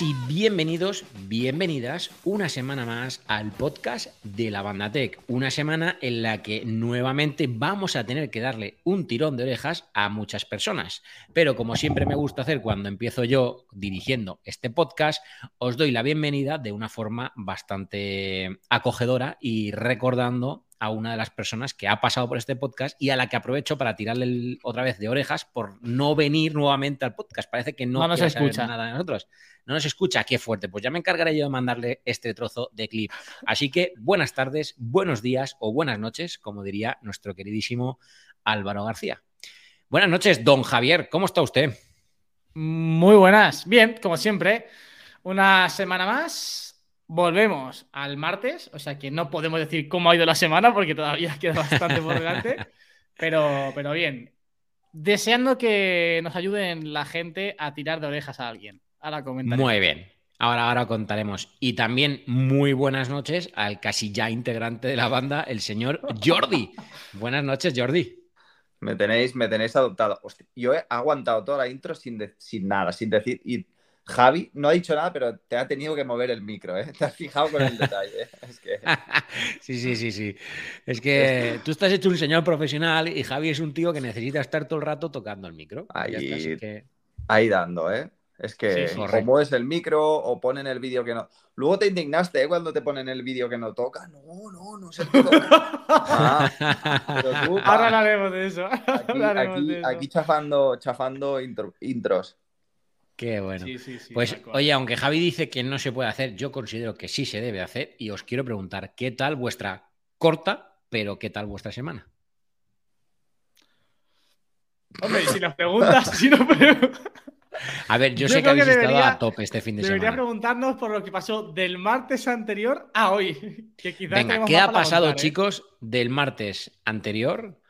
Y bienvenidos, bienvenidas una semana más al podcast de la Banda Tech. Una semana en la que nuevamente vamos a tener que darle un tirón de orejas a muchas personas. Pero como siempre me gusta hacer cuando empiezo yo dirigiendo este podcast, os doy la bienvenida de una forma bastante acogedora y recordando a una de las personas que ha pasado por este podcast y a la que aprovecho para tirarle otra vez de orejas por no venir nuevamente al podcast. Parece que no, no nos escucha nada de nosotros. No nos escucha, qué fuerte. Pues ya me encargaré yo de mandarle este trozo de clip. Así que buenas tardes, buenos días o buenas noches, como diría nuestro queridísimo Álvaro García. Buenas noches, don Javier, ¿cómo está usted? Muy buenas, bien, como siempre. Una semana más, Volvemos al martes, o sea que no podemos decir cómo ha ido la semana porque todavía queda bastante por delante, pero, pero bien. Deseando que nos ayuden la gente a tirar de orejas a alguien. Ahora comentaremos. Muy bien. Ahora, ahora contaremos. Y también muy buenas noches al casi ya integrante de la banda, el señor Jordi. buenas noches, Jordi. Me tenéis, me tenéis adoptado. yo he aguantado toda la intro sin, sin nada, sin decir. Y Javi no ha dicho nada, pero te ha tenido que mover el micro, ¿eh? Te has fijado con el detalle. ¿eh? Es que... sí, sí, sí, sí. Es que tú estás hecho un señor profesional y Javi es un tío que necesita estar todo el rato tocando el micro. Ahí, ahí dando, ¿eh? Es que o mueves el micro o ponen el vídeo que no. Luego te indignaste ¿eh? cuando te ponen el vídeo que no toca. No, no, no se toca. ah, Ahora hablaremos de eso. Aquí, chafando, chafando intros. Qué bueno. pues oye, aunque Javi dice que no se puede hacer, yo considero que sí se debe hacer y os quiero preguntar, ¿qué tal vuestra corta, pero qué tal vuestra semana? Hombre, si nos preguntas, si no A ver, yo, sé que habéis estado a tope este fin de semana. Debería preguntarnos por lo que pasó del martes anterior a hoy. Venga, ¿qué ha pasado, ¿eh? chicos, del martes anterior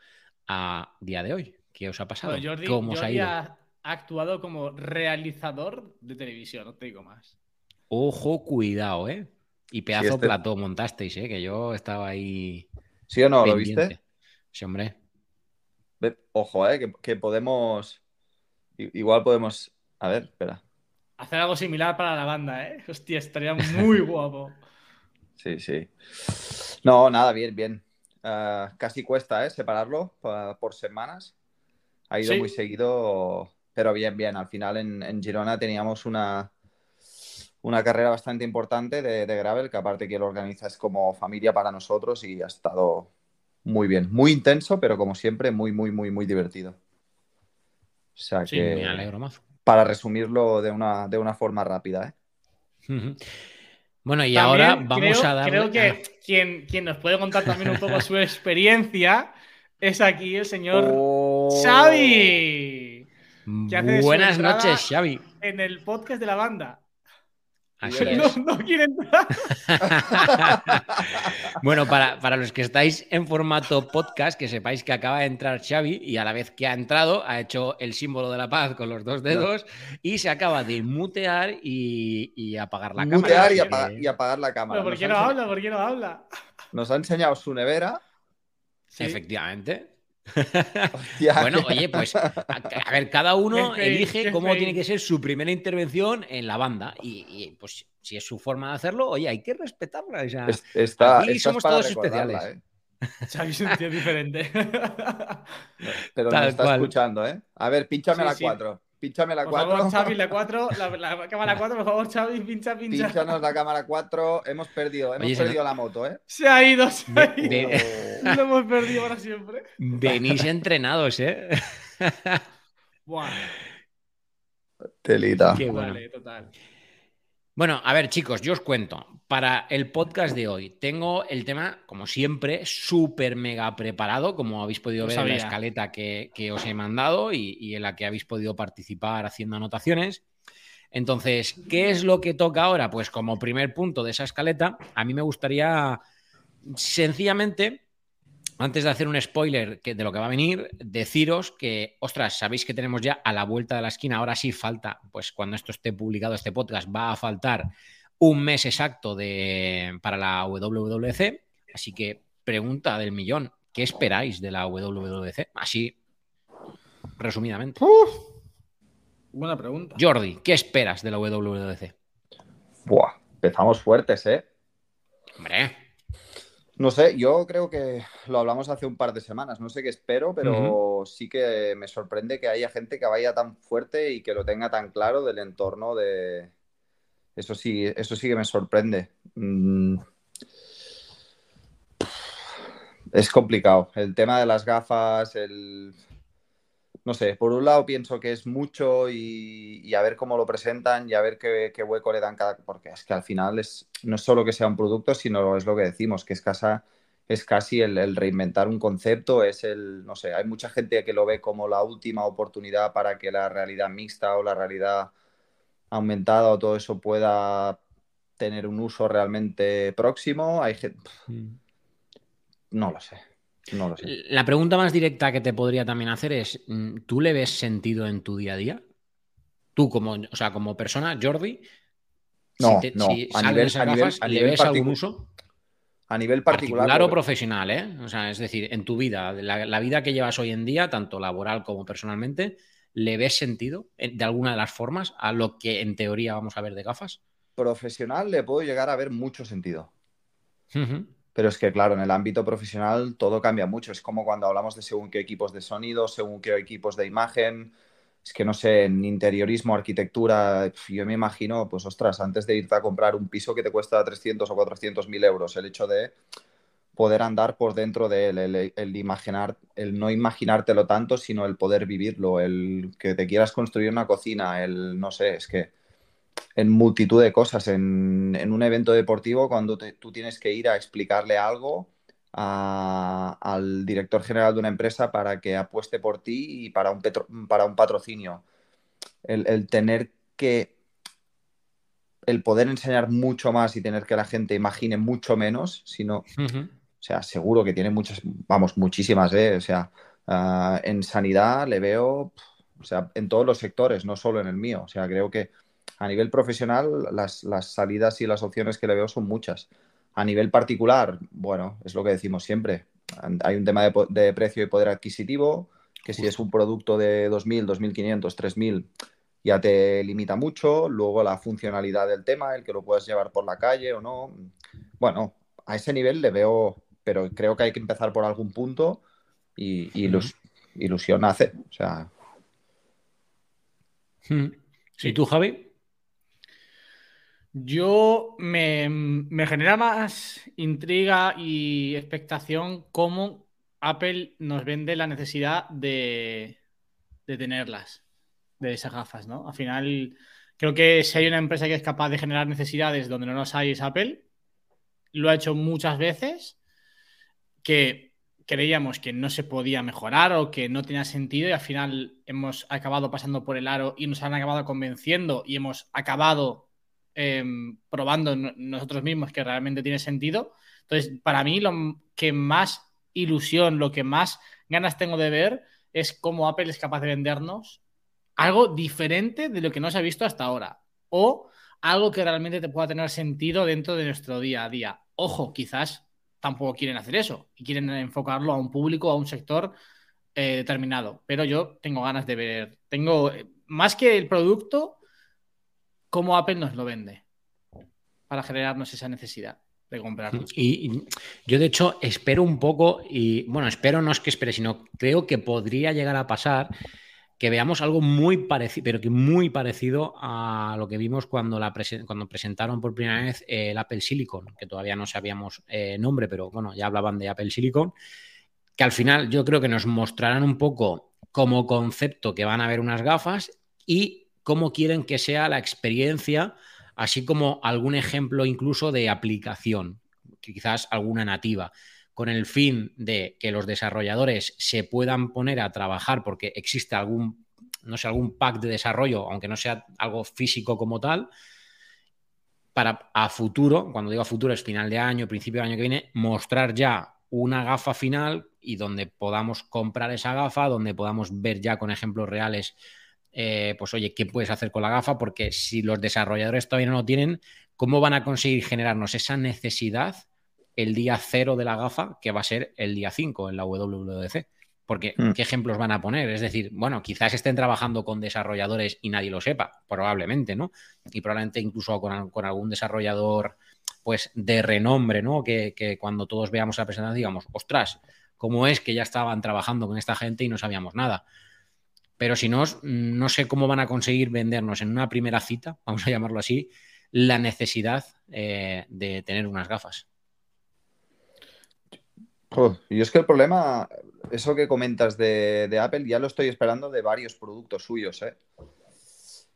a día de hoy? ¿Qué os ha pasado? ¿Cómo os ha ido? Ha actuado como realizador de televisión, no te digo más. Ojo, cuidado, ¿eh? Y pedazo de este plató montasteis, ¿eh? Que yo estaba ahí. ¿Sí o no? ¿Lo viste? Sí, hombre. Ojo, ¿eh? Que, podemos. Igual podemos. A ver, espera. Hacer algo similar para la banda, ¿eh? Hostia, estaría muy guapo. Sí, sí. No, nada, bien, bien. Ah, casi cuesta, ¿eh? Separarlo por, semanas. Ha ido muy seguido pero bien, bien. Al final en, Girona teníamos una, una carrera bastante importante de, Gravel, que aparte que lo organiza es como familia para nosotros y ha estado muy bien. Muy intenso, pero como siempre, muy, muy, muy, muy divertido. O sea sí, me alegro más. Para resumirlo de una, de una forma rápida, ¿eh? Bueno, y ahora vamos a dar. Creo que quien, quien, nos puede contar también un poco su experiencia es aquí el señor oh. Xavi. Buenas noches, Xavi. En el podcast de la banda. Así es. No, quiere entrar. bueno, para, los que estáis en formato podcast, que sepáis que acaba de entrar Xavi y a la vez que ha entrado ha hecho el símbolo de la paz con los dos dedos y se acaba de mutear y, apagar la cámara. Mutear y, apagar la cámara. ¿Por qué no habla? ¿Por qué no habla? Nos ha enseñado su nevera. Efectivamente bueno, oye, pues a, ver, cada uno elige cómo tiene que ser su primera intervención en la banda y, pues si es su forma de hacerlo, oye, hay que respetarla. aquí somos todos especiales. ¿eh? es un tío diferente. Pero me está escuchando, ¿eh? A ver, pínchame la 4. Pínchame la 4. Por favor, Xavi, la 4, la, cámara 4, por favor, Xavi, pincha, pincha. Pínchanos la cámara 4. Hemos perdido, hemos perdido la moto, ¿eh? Se ha ido, se ha ido. Lo hemos perdido para siempre. Venís entrenados, ¿eh? Buah. Telita. Qué bueno. total. Bueno, a ver, chicos, yo os cuento. Para el podcast de hoy tengo el tema, como siempre, súper mega preparado, como habéis podido ver en la escaleta que, os he mandado y, en la que habéis podido participar haciendo anotaciones. Entonces, ¿qué es lo que toca ahora? Pues como primer punto de esa escaleta, a mí me gustaría sencillamente antes de hacer un spoiler de lo que va a venir, deciros que, ostras, sabéis que tenemos ya a la vuelta de la esquina, ahora sí falta, pues cuando esto esté publicado, este podcast, va a faltar un mes exacto de, para la WWDC. Así que, pregunta del millón, ¿qué esperáis de la WWDC? Así, resumidamente. Buena pregunta. Jordi, ¿qué esperas de la WWDC? Buah, empezamos fuertes, ¿eh? Hombre. No sé, yo creo que lo hablamos hace un par de semanas, no sé qué espero, pero sí que me sorprende que haya gente que vaya tan fuerte y que lo tenga tan claro del entorno de... Eso sí, eso sí que me sorprende. Mm. Es complicado. El tema de las gafas, el no sé, por un lado pienso que es mucho y, a ver cómo lo presentan y a ver qué, hueco le dan cada... Porque es que al final es, no es solo que sea un producto, sino es lo que decimos, que es, casa, es casi el, reinventar un concepto, es el, no sé, hay mucha gente que lo ve como la última oportunidad para que la realidad mixta o la realidad aumentada o todo eso pueda tener un uso realmente próximo. Hay gente... Mm. No lo sé. No lo sé. La pregunta más directa que te podría también hacer es: mm, ¿tú le ves sentido en tu día a día? Tú, como, o sea, como persona, Jordi, no, no. a nivel, a ¿le ves algún uso? A nivel particular. o profesional, ¿eh? O sea, es decir, en tu vida, la, vida que llevas hoy en día, tanto laboral como personalmente, ¿le ves sentido de alguna de las formas a lo que en teoría vamos a ver de gafas? Profesional le puedo llegar a ver mucho sentido. Pero es que, claro, en el ámbito profesional todo cambia mucho. Es como cuando hablamos de según qué equipos de sonido, según qué equipos de imagen. Es que no sé, en interiorismo, arquitectura, yo me imagino, pues ostras, antes de irte a comprar un piso que te cuesta 300 o 400 mil euros, el hecho de poder andar por dentro de él, el, el, imaginar, el no imaginártelo tanto, sino el poder vivirlo, el que te quieras construir una cocina, el no sé, es que en multitud de cosas. En, un evento deportivo, cuando tú tienes que ir a explicarle algo al director general de una empresa para que apueste por ti y para un, para un patrocinio. El, tener que el poder enseñar mucho más y tener que la gente imagine mucho menos, sino, o sea, seguro que tiene muchas, vamos, muchísimas, ¿eh? O sea, ah, en sanidad le veo, o sea, en todos los sectores, no solo en el mío. O sea, creo que a nivel profesional, las, salidas y las opciones que le veo son muchas. A nivel particular, bueno, es lo que decimos siempre. Hay un tema de, precio y poder adquisitivo, que si es un producto de 2.000, 2.500, 3.000, ya te limita mucho. Luego la funcionalidad del tema, el que lo puedas llevar por la calle o no. Bueno, a ese nivel le veo, pero creo que hay que empezar por algún punto y, ilusión hace. O sea. ¿Y tú, Javi? Yo me, genera más intriga y expectación cómo Apple nos vende la necesidad de, tenerlas, de esas gafas, ¿no? Al final, creo que si hay una empresa que es capaz de generar necesidades donde no las hay es Apple. Lo ha hecho muchas veces, que creíamos que no se podía mejorar o que no tenía sentido y al final hemos acabado pasando por el aro y nos han acabado convenciendo y hemos acabado Em, probando nosotros mismos que realmente tiene sentido. Entonces, para mí lo que más ilusión, lo que más ganas tengo de ver es cómo Apple es capaz de vendernos algo diferente de lo que no se ha visto hasta ahora. O algo que realmente te pueda tener sentido dentro de nuestro día a día. Ojo, quizás tampoco quieren hacer eso y quieren enfocarlo a un público, a un sector eh, determinado. Pero yo tengo ganas de ver, tengo eh, más que el producto, cómo Apple nos lo vende para generarnos esa necesidad de comprarlo. Y, yo, de hecho, espero un poco, y bueno, espero no es que espere, sino creo que podría llegar a pasar que veamos algo muy parecido, pero que muy parecido a lo que vimos cuando, la cuando presentaron por primera vez el Apple Silicon, que todavía no sabíamos eh, nombre, pero bueno, ya hablaban de Apple Silicon, que al final yo creo que nos mostrarán un poco como concepto que van a ver unas gafas y cómo quieren que sea la experiencia, así como algún ejemplo incluso de aplicación, quizás alguna nativa, con el fin de que los desarrolladores se puedan poner a trabajar porque existe algún, no sé, algún pack de desarrollo, aunque no sea algo físico como tal, para a futuro, cuando digo a futuro es final de año, principio del año que viene, mostrar ya una gafa final y donde podamos comprar esa gafa, donde podamos ver ya con ejemplos reales eh, pues oye, ¿qué puedes hacer con la gafa? Porque si los desarrolladores todavía no lo tienen, ¿cómo van a conseguir generarnos esa necesidad el día cero de la gafa, que va a ser el día 5 en la WWDC? Porque, hmm. ¿qué ejemplos van a poner? Es decir, bueno, quizás estén trabajando con desarrolladores y nadie lo sepa, probablemente, ¿no? Y probablemente incluso con, algún desarrollador, pues, de renombre, ¿no? Que, que, cuando todos veamos la presentación digamos, ostras, ¿cómo es que ya estaban trabajando con esta gente y no sabíamos nada? Pero si no, no sé cómo van a conseguir vendernos en una primera cita, vamos a llamarlo así, la necesidad eh, de tener unas gafas. y es que el problema, eso que comentas de, Apple, ya lo estoy esperando de varios productos suyos. ¿eh? O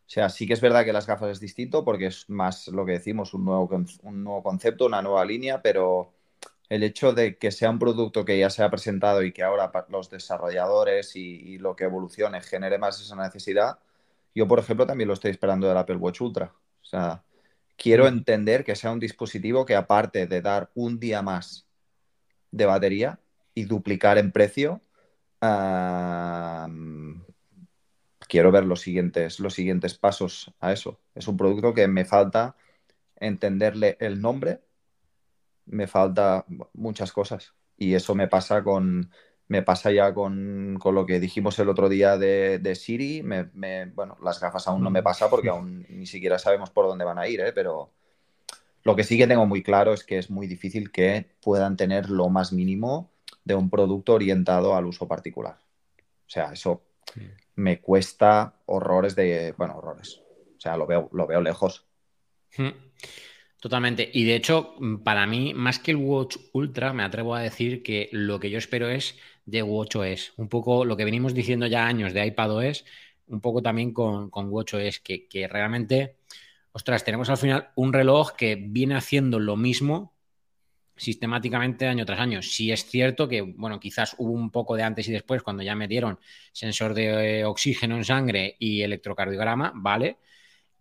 sea, sí que es verdad que las gafas es distinto porque es más lo que decimos, un nuevo, un nuevo concepto, una nueva línea, pero el hecho de que sea un producto que ya se ha presentado y que ahora los desarrolladores y, lo que evolucione genere más esa necesidad, yo, por ejemplo, también lo estoy esperando del Apple Watch Ultra. O sea, quiero mm. entender que sea un dispositivo que aparte de dar un día más de batería y duplicar en precio, quiero ver los siguientes, los siguientes pasos a eso. Es un producto que me falta entenderle el nombre me falta muchas cosas. Y eso me pasa con. Me pasa ya con, lo que dijimos el otro día de, Siri. Bueno, las gafas aún no me pasa porque aún ni siquiera sabemos por dónde van a ir, ¿eh? pero lo que sí que tengo muy claro es que es muy difícil que puedan tener lo más mínimo de un producto orientado al uso particular. O sea, eso me cuesta horrores de. Bueno, horrores. O sea, lo veo, lo veo lejos. Hmm. Totalmente. Y de hecho, mm, para mí, más que el Watch Ultra, me atrevo a decir que lo que yo espero es de WatchOS. Un poco lo que venimos diciendo ya años de iPadOS, un poco también con, con WatchOS, que, que realmente, ostras, tenemos al final un reloj que viene haciendo lo mismo sistemáticamente año tras año. Sí es cierto que, bueno, quizás hubo un poco de antes y después cuando ya metieron sensor de oxígeno en sangre y electrocardiograma, ¿vale?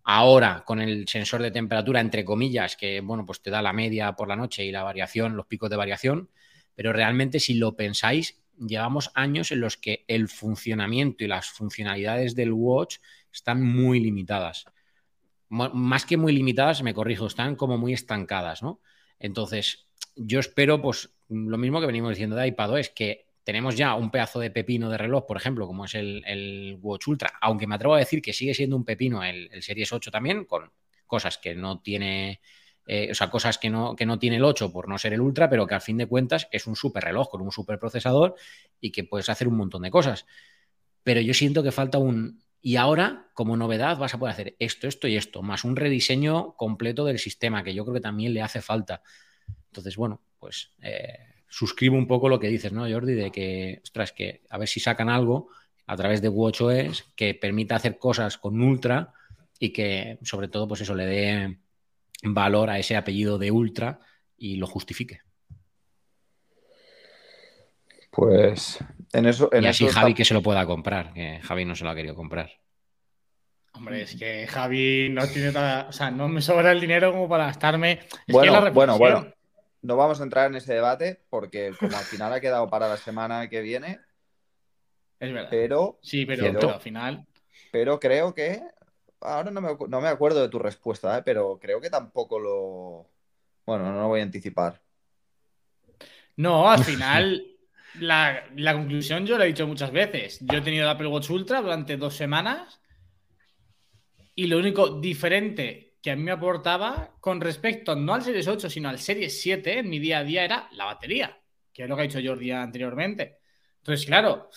Ahora, con el sensor de temperatura, entre comillas, que bueno, pues te da la media por la noche y la variación, los picos de variación, pero realmente si lo pensáis, llevamos años en los que el funcionamiento y las funcionalidades del watch están muy limitadas. Más que muy limitadas, me corrijo, están como muy estancadas, ¿no? Entonces, yo espero, pues, lo mismo que venimos diciendo de iPad, es que tenemos ya un pedazo de pepino de reloj, por ejemplo, como es el, Watch Ultra, aunque me atrevo a decir que sigue siendo un pepino el, Series 8 también, con cosas que no tiene, eh, o sea, cosas que no, que no tiene el 8 por no ser el Ultra, pero que al fin de cuentas es un super reloj con un super procesador y que puedes hacer un montón de cosas. Pero yo siento que falta un... Y ahora, como novedad, vas a poder hacer esto, esto y esto, más un rediseño completo del sistema, que yo creo que también le hace falta. Entonces, bueno, pues... Eh, suscribo un poco lo que dices, ¿no, Jordi? De que, ostras, que a ver si sacan algo a través de WatchOS que permita hacer cosas con Ultra y que, sobre todo, pues eso, le dé valor a ese apellido de Ultra y lo justifique. Pues en eso. En y así Javi que se lo pueda comprar, que Javi no se lo ha querido comprar. Hombre, es que Javi no tiene nada, o sea, no me sobra el dinero como para gastarme. bueno, bueno, bueno no vamos a entrar en ese debate porque como al final ha quedado para la semana que viene. Es verdad. Pero, sí, pero, al final. Pero creo que. Ahora no me, acuerdo de tu respuesta, ¿eh? pero creo que tampoco lo. Bueno, no lo voy a anticipar. No, al final. la, la, conclusión yo lo he dicho muchas veces. Yo he tenido el Apple Watch Ultra durante dos semanas. Y lo único diferente que a mí me aportaba con respecto no al Series 8, sino al Series 7 en mi día a día era la batería, que es lo que ha dicho Jordi anteriormente. Entonces, claro,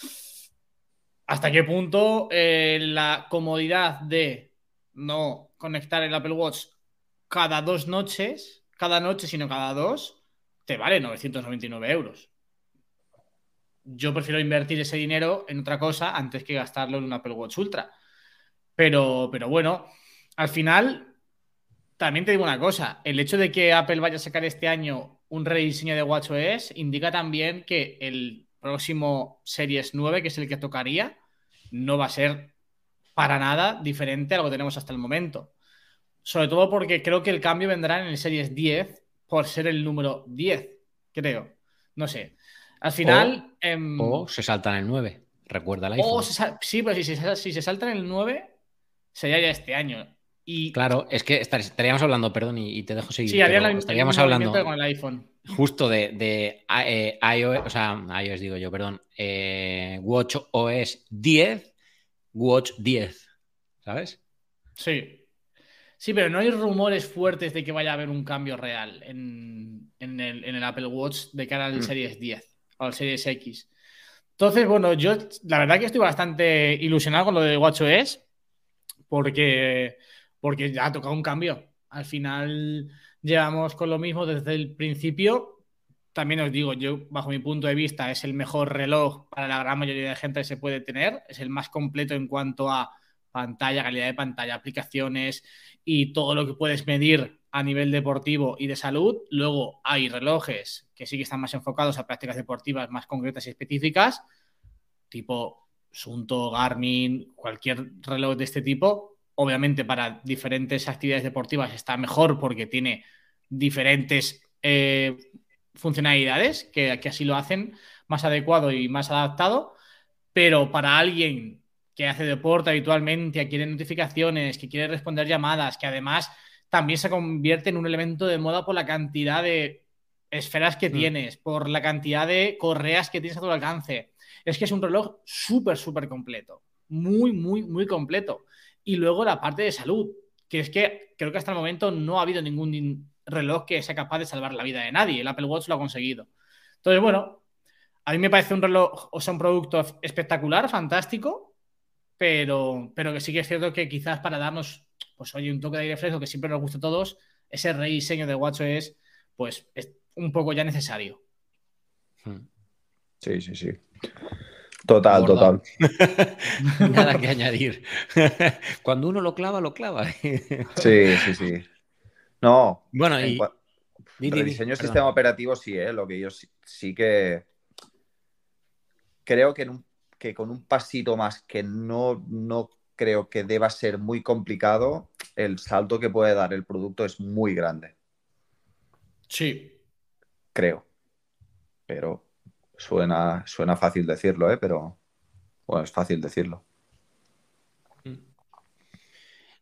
¿hasta qué punto eh, la comodidad de no conectar el Apple Watch cada dos noches, cada noche, sino cada dos, te vale 999 euros? Yo prefiero invertir ese dinero en otra cosa antes que gastarlo en un Apple Watch Ultra. Pero, pero bueno, al final también te digo una cosa, el hecho de que Apple vaya a sacar este año un rediseño de WatchOS indica también que el próximo Series 9, que es el que tocaría, no va a ser para nada diferente a lo que tenemos hasta el momento. Sobre todo porque creo que el cambio vendrá en el Series 10 por ser el número 10, creo. No sé. Al final... O, em, se salta en el 9. Recuerda el iPhone. sí, pero si se, si se salta en el 9, sería ya este año. Y... Claro, es que estaríamos hablando, perdón, y, te dejo seguir. Sí, estaríamos hablando con el iPhone. Justo de, de eh, iOS, o sea, iOS digo yo, perdón, eh, Watch OS 10, Watch 10, ¿sabes? Sí. Sí, pero no hay rumores fuertes de que vaya a haber un cambio real en, el, Apple Watch de cara al mm. Series 10 o al Series X. Entonces, bueno, yo la verdad que estoy bastante ilusionado con lo de WatchOS porque, porque ya ha tocado un cambio. Al final llevamos con lo mismo desde el principio. También os digo, yo, bajo mi punto de vista, es el mejor reloj para la gran mayoría de gente que se puede tener. Es el más completo en cuanto a pantalla, calidad de pantalla, aplicaciones y todo lo que puedes medir a nivel deportivo y de salud. Luego hay relojes que sí que están más enfocados a prácticas deportivas más concretas y específicas, tipo Sunto, Garmin, cualquier reloj de este tipo. Obviamente para diferentes actividades deportivas está mejor porque tiene diferentes eh, funcionalidades que, que así lo hacen más adecuado y más adaptado. Pero para alguien que hace deporte habitualmente, que quiere notificaciones, que quiere responder llamadas, que además también se convierte en un elemento de moda por la cantidad de esferas que mm. tienes, por la cantidad de correas que tienes a tu alcance. Es que es un reloj súper, súper completo. Muy, muy, muy completo. Y luego la parte de salud, que es que creo que hasta el momento no ha habido ningún reloj que sea capaz de salvar la vida de nadie. El Apple Watch lo ha conseguido. Entonces, bueno, a mí me parece un reloj, o sea, un producto espectacular, fantástico, pero, pero que sí que es cierto que quizás para darnos, pues oye, un toque de aire fresco que siempre nos gusta a todos, ese rediseño de WatchOS, pues es un poco ya necesario. Sí, sí, sí. Total, total. Nada que añadir. Cuando uno lo clava, lo clava. sí, sí, sí. No. Bueno, y. Rediseño del sistema operativo, sí, ¿eh? Lo que yo sí que. Creo que en un que con un pasito más que no, no creo que deba ser muy complicado, el salto que puede dar el producto es muy grande. Sí. Creo. Pero suena, suena fácil decirlo, ¿eh? Pero bueno, es fácil decirlo.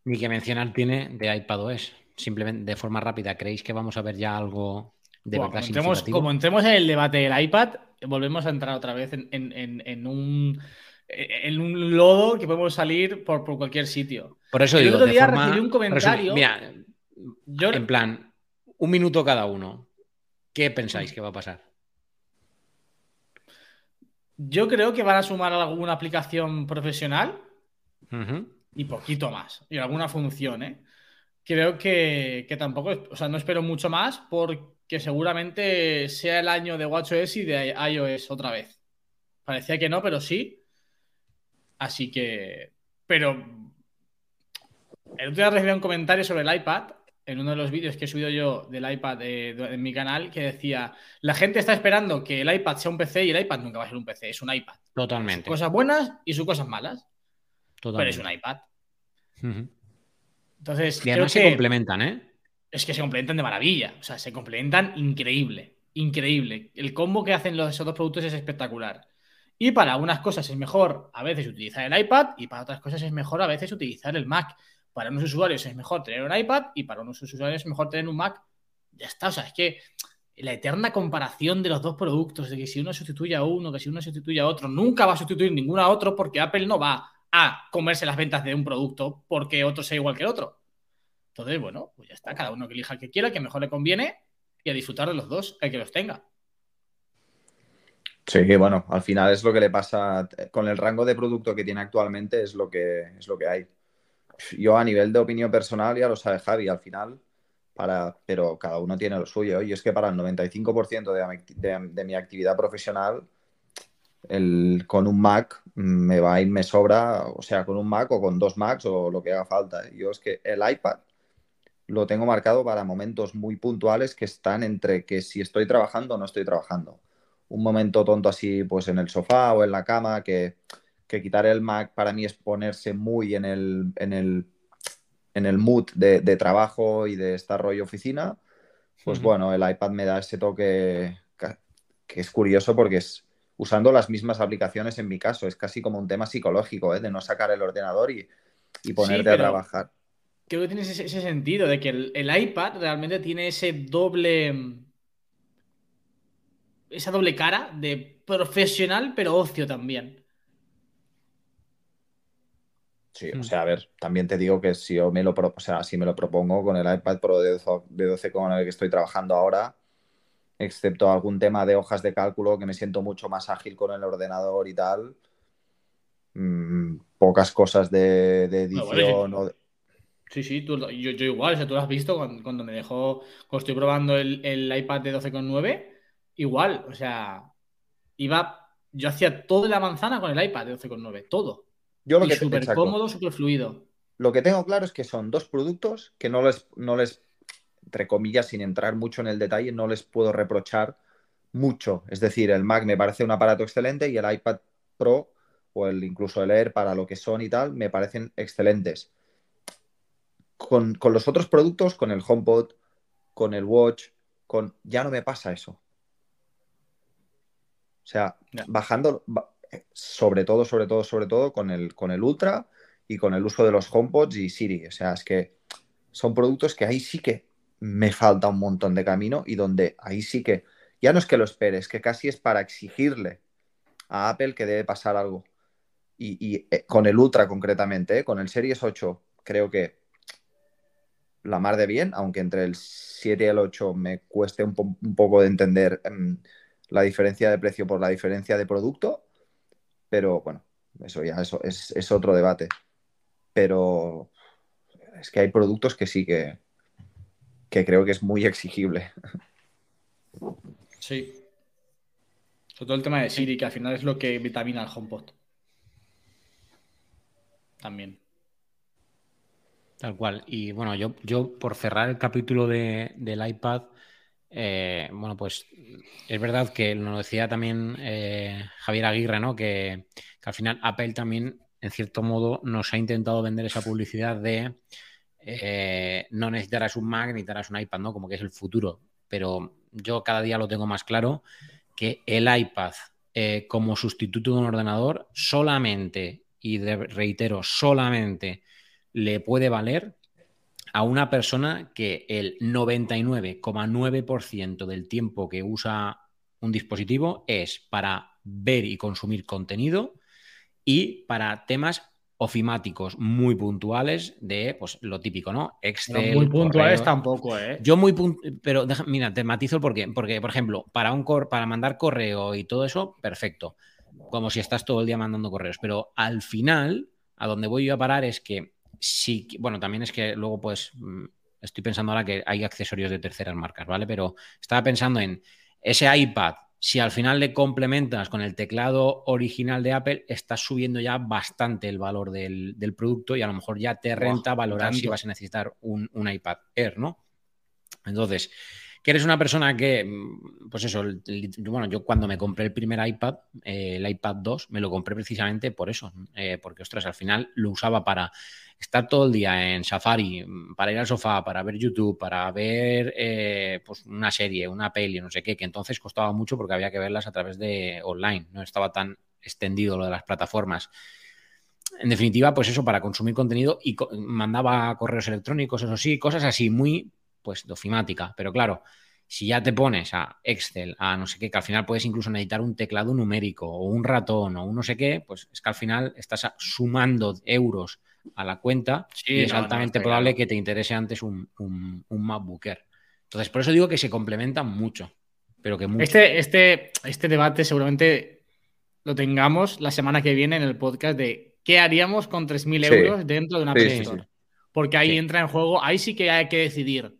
Ni que mencionar tiene de iPadOS. Simplemente de forma rápida, ¿creéis que vamos a ver ya algo de verdad como entremos en el debate del iPad, volvemos a entrar otra vez en, un en un lodo que podemos salir por, cualquier sitio. Por eso digo, otro día recibí un comentario. mira, yo... en plan, un minuto cada uno. ¿Qué pensáis que va a pasar? Yo creo que van a sumar alguna aplicación profesional y poquito más. Y alguna función, ¿eh? Creo que, que tampoco, o sea, no espero mucho más porque que seguramente sea el año de WatchOS y de iOS otra vez. Parecía que no, pero sí. Así que. Pero. El otro día recibí un comentario sobre el iPad en uno de los vídeos que he subido yo del iPad en mi canal que decía: La gente está esperando que el iPad sea un PC y el iPad nunca va a ser un PC, es un iPad. Totalmente. Sus cosas buenas y sus cosas malas. Totalmente. Pero es un iPad. Entonces. Y además se complementan, ¿eh? es que se complementan de maravilla. O sea, se complementan increíble. Increíble. El combo que hacen los, esos dos productos es espectacular. Y para unas cosas es mejor a veces utilizar el iPad y para otras cosas es mejor a veces utilizar el Mac. Para unos usuarios es mejor tener un iPad y para unos usuarios es mejor tener un Mac. Ya está. O sea, es que la eterna comparación de los dos productos, de que si uno sustituye a uno, que si uno sustituye a otro, nunca va a sustituir ninguno a otro porque Apple no va a comerse las ventas de un producto porque otro sea igual que el otro. Entonces, bueno, pues ya está, cada uno que elija el que quiera, que mejor le conviene y a disfrutar de los dos, el que los tenga. Sí, bueno, al final es lo que le pasa con el rango de producto que tiene actualmente, es lo que, es lo que hay. Yo a nivel de opinión personal ya lo sabe Javi, al final, para, pero cada uno tiene lo suyo. Y es que para el 95% de, de, mi actividad profesional, el, con un Mac me va y me sobra, o sea, con un Mac o con dos Macs o lo que haga falta. Yo es que el iPad lo tengo marcado para momentos muy puntuales que están entre que si estoy trabajando o no estoy trabajando. Un momento tonto así, pues en el sofá o en la cama, que, quitar el Mac para mí es ponerse muy en el, en el, en el mood de, trabajo y de estar rollo oficina. Pues bueno, el iPad me da ese toque que es curioso porque es usando las mismas aplicaciones en mi caso. Es casi como un tema psicológico, ¿eh? de no sacar el ordenador y, ponerte a trabajar. creo que tiene ese, sentido de que el, iPad realmente tiene ese doble. Esa doble cara de profesional, pero ocio también. Sí, o sea, a ver, también te digo que si yo me lo, o sea, si me lo propongo con el iPad Pro de 12 con el que estoy trabajando ahora, excepto algún tema de hojas de cálculo que me siento mucho más ágil con el ordenador y tal, mm, pocas cosas de, edición. Sí, sí, yo, igual, o sea, tú lo has visto cuando, me dejó, cuando estoy probando el, iPad de 12,9, igual, o sea, iba, yo hacía toda la manzana con el iPad de 12,9, todo. Yo lo y súper cómodo, súper fluido. Lo que tengo claro es que son dos productos que no les, no les, entre comillas, sin entrar mucho en el detalle, no les puedo reprochar mucho. Es decir, el Mac me parece un aparato excelente y el iPad Pro o el incluso el Air para lo que son y tal, me parecen excelentes con, los otros productos, con el HomePod, con el Watch, con ya no me pasa eso. O sea, bajando, sobre todo, sobre todo, sobre todo con el, con el Ultra y con el uso de los HomePods y Siri. O sea, es que son productos que ahí sí que me falta un montón de camino y donde ahí sí que, ya no es que lo esperes, que casi es para exigirle a Apple que debe pasar algo. Y, eh, con el Ultra concretamente, eh, con el Series 8, creo que la mar de bien, aunque entre el 7 y el 8 me cueste un, poco de entender em, la diferencia de precio por la diferencia de producto, pero bueno, eso ya eso es, otro debate. Pero es que hay productos que sí que, que creo que es muy exigible. Sí. Sobre todo el tema de Siri, que al final es lo que vitamina el HomePod. También. Tal cual. Y bueno, yo, yo por cerrar el capítulo de, del iPad, eh, bueno, pues es verdad que lo decía también eh, Javier Aguirre, ¿no? Que, al final Apple también, en cierto modo, nos ha intentado vender esa publicidad de eh, no necesitarás un Mac, necesitarás un iPad, ¿no? Como que es el futuro. Pero yo cada día lo tengo más claro que el iPad como sustituto de un ordenador solamente, y reitero, solamente le puede valer a una persona que el 99,9% del tiempo que usa un dispositivo es para ver y consumir contenido y para temas ofimáticos muy puntuales de pues lo típico, ¿no? Excel. muy puntuales tampoco, ¿eh? Yo muy pero mira, te matizo el porqué. Porque, por ejemplo, para un para mandar correo y todo eso, perfecto. Como si estás todo el día mandando correos. Pero al final, a donde voy yo a parar es que sí, bueno, también es que luego pues mm, estoy pensando ahora que hay accesorios de terceras marcas, ¿vale? Pero estaba pensando en ese iPad, si al final le complementas con el teclado original de Apple, estás subiendo ya bastante el valor del, producto y a lo mejor ya te renta valorar si vas a necesitar un, iPad Air, ¿no? Entonces, que eres una persona que, mm, pues eso, bueno, yo cuando me compré el primer iPad, eh, el iPad 2, me lo compré precisamente por eso, eh, porque, ostras, al final lo usaba para estar todo el día en Safari mm, para ir al sofá, para ver YouTube, para ver eh, pues una serie, una peli, no sé qué, que entonces costaba mucho porque había que verlas a través de online, no estaba tan extendido lo de las plataformas. En definitiva, pues eso, para consumir contenido y mandaba correos electrónicos, eso sí, cosas así, muy, pues, dofimática. Pero claro, si ya te pones a Excel, a no sé qué, que al final puedes incluso necesitar un teclado numérico o un ratón o un no sé qué, pues es que al final estás sumando euros a la cuenta y es altamente probable que te interese antes un, un, MacBooker. Entonces, por eso digo que se complementan mucho. Pero que Este, este, este debate seguramente lo tengamos la semana que viene en el podcast de qué haríamos con 3.000 euros dentro de una Play Porque ahí entra en juego, ahí sí que hay que decidir.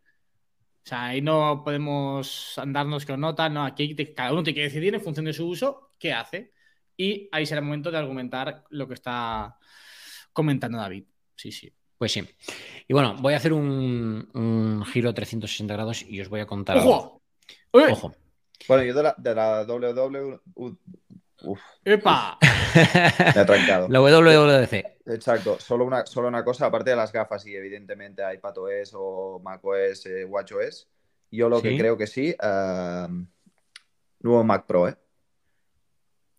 O sea, ahí no podemos andarnos con notas, no, aquí cada uno tiene que decidir en función de su uso qué hace. Y ahí será el momento de argumentar lo que está comentando David. Sí, sí. Pues sí. Y bueno, voy a hacer un, giro 360 grados y os voy a contar. ¡Ojo! Ojo. Bueno, yo de la, de la WW. Uf, ¡Epa! me he trancado. La WWDC. Exacto. Solo una, solo una cosa, aparte de las gafas y evidentemente iPadOS o macOS, eh, WatchOS, yo lo que creo que sí, uh, nuevo Mac Pro, ¿eh?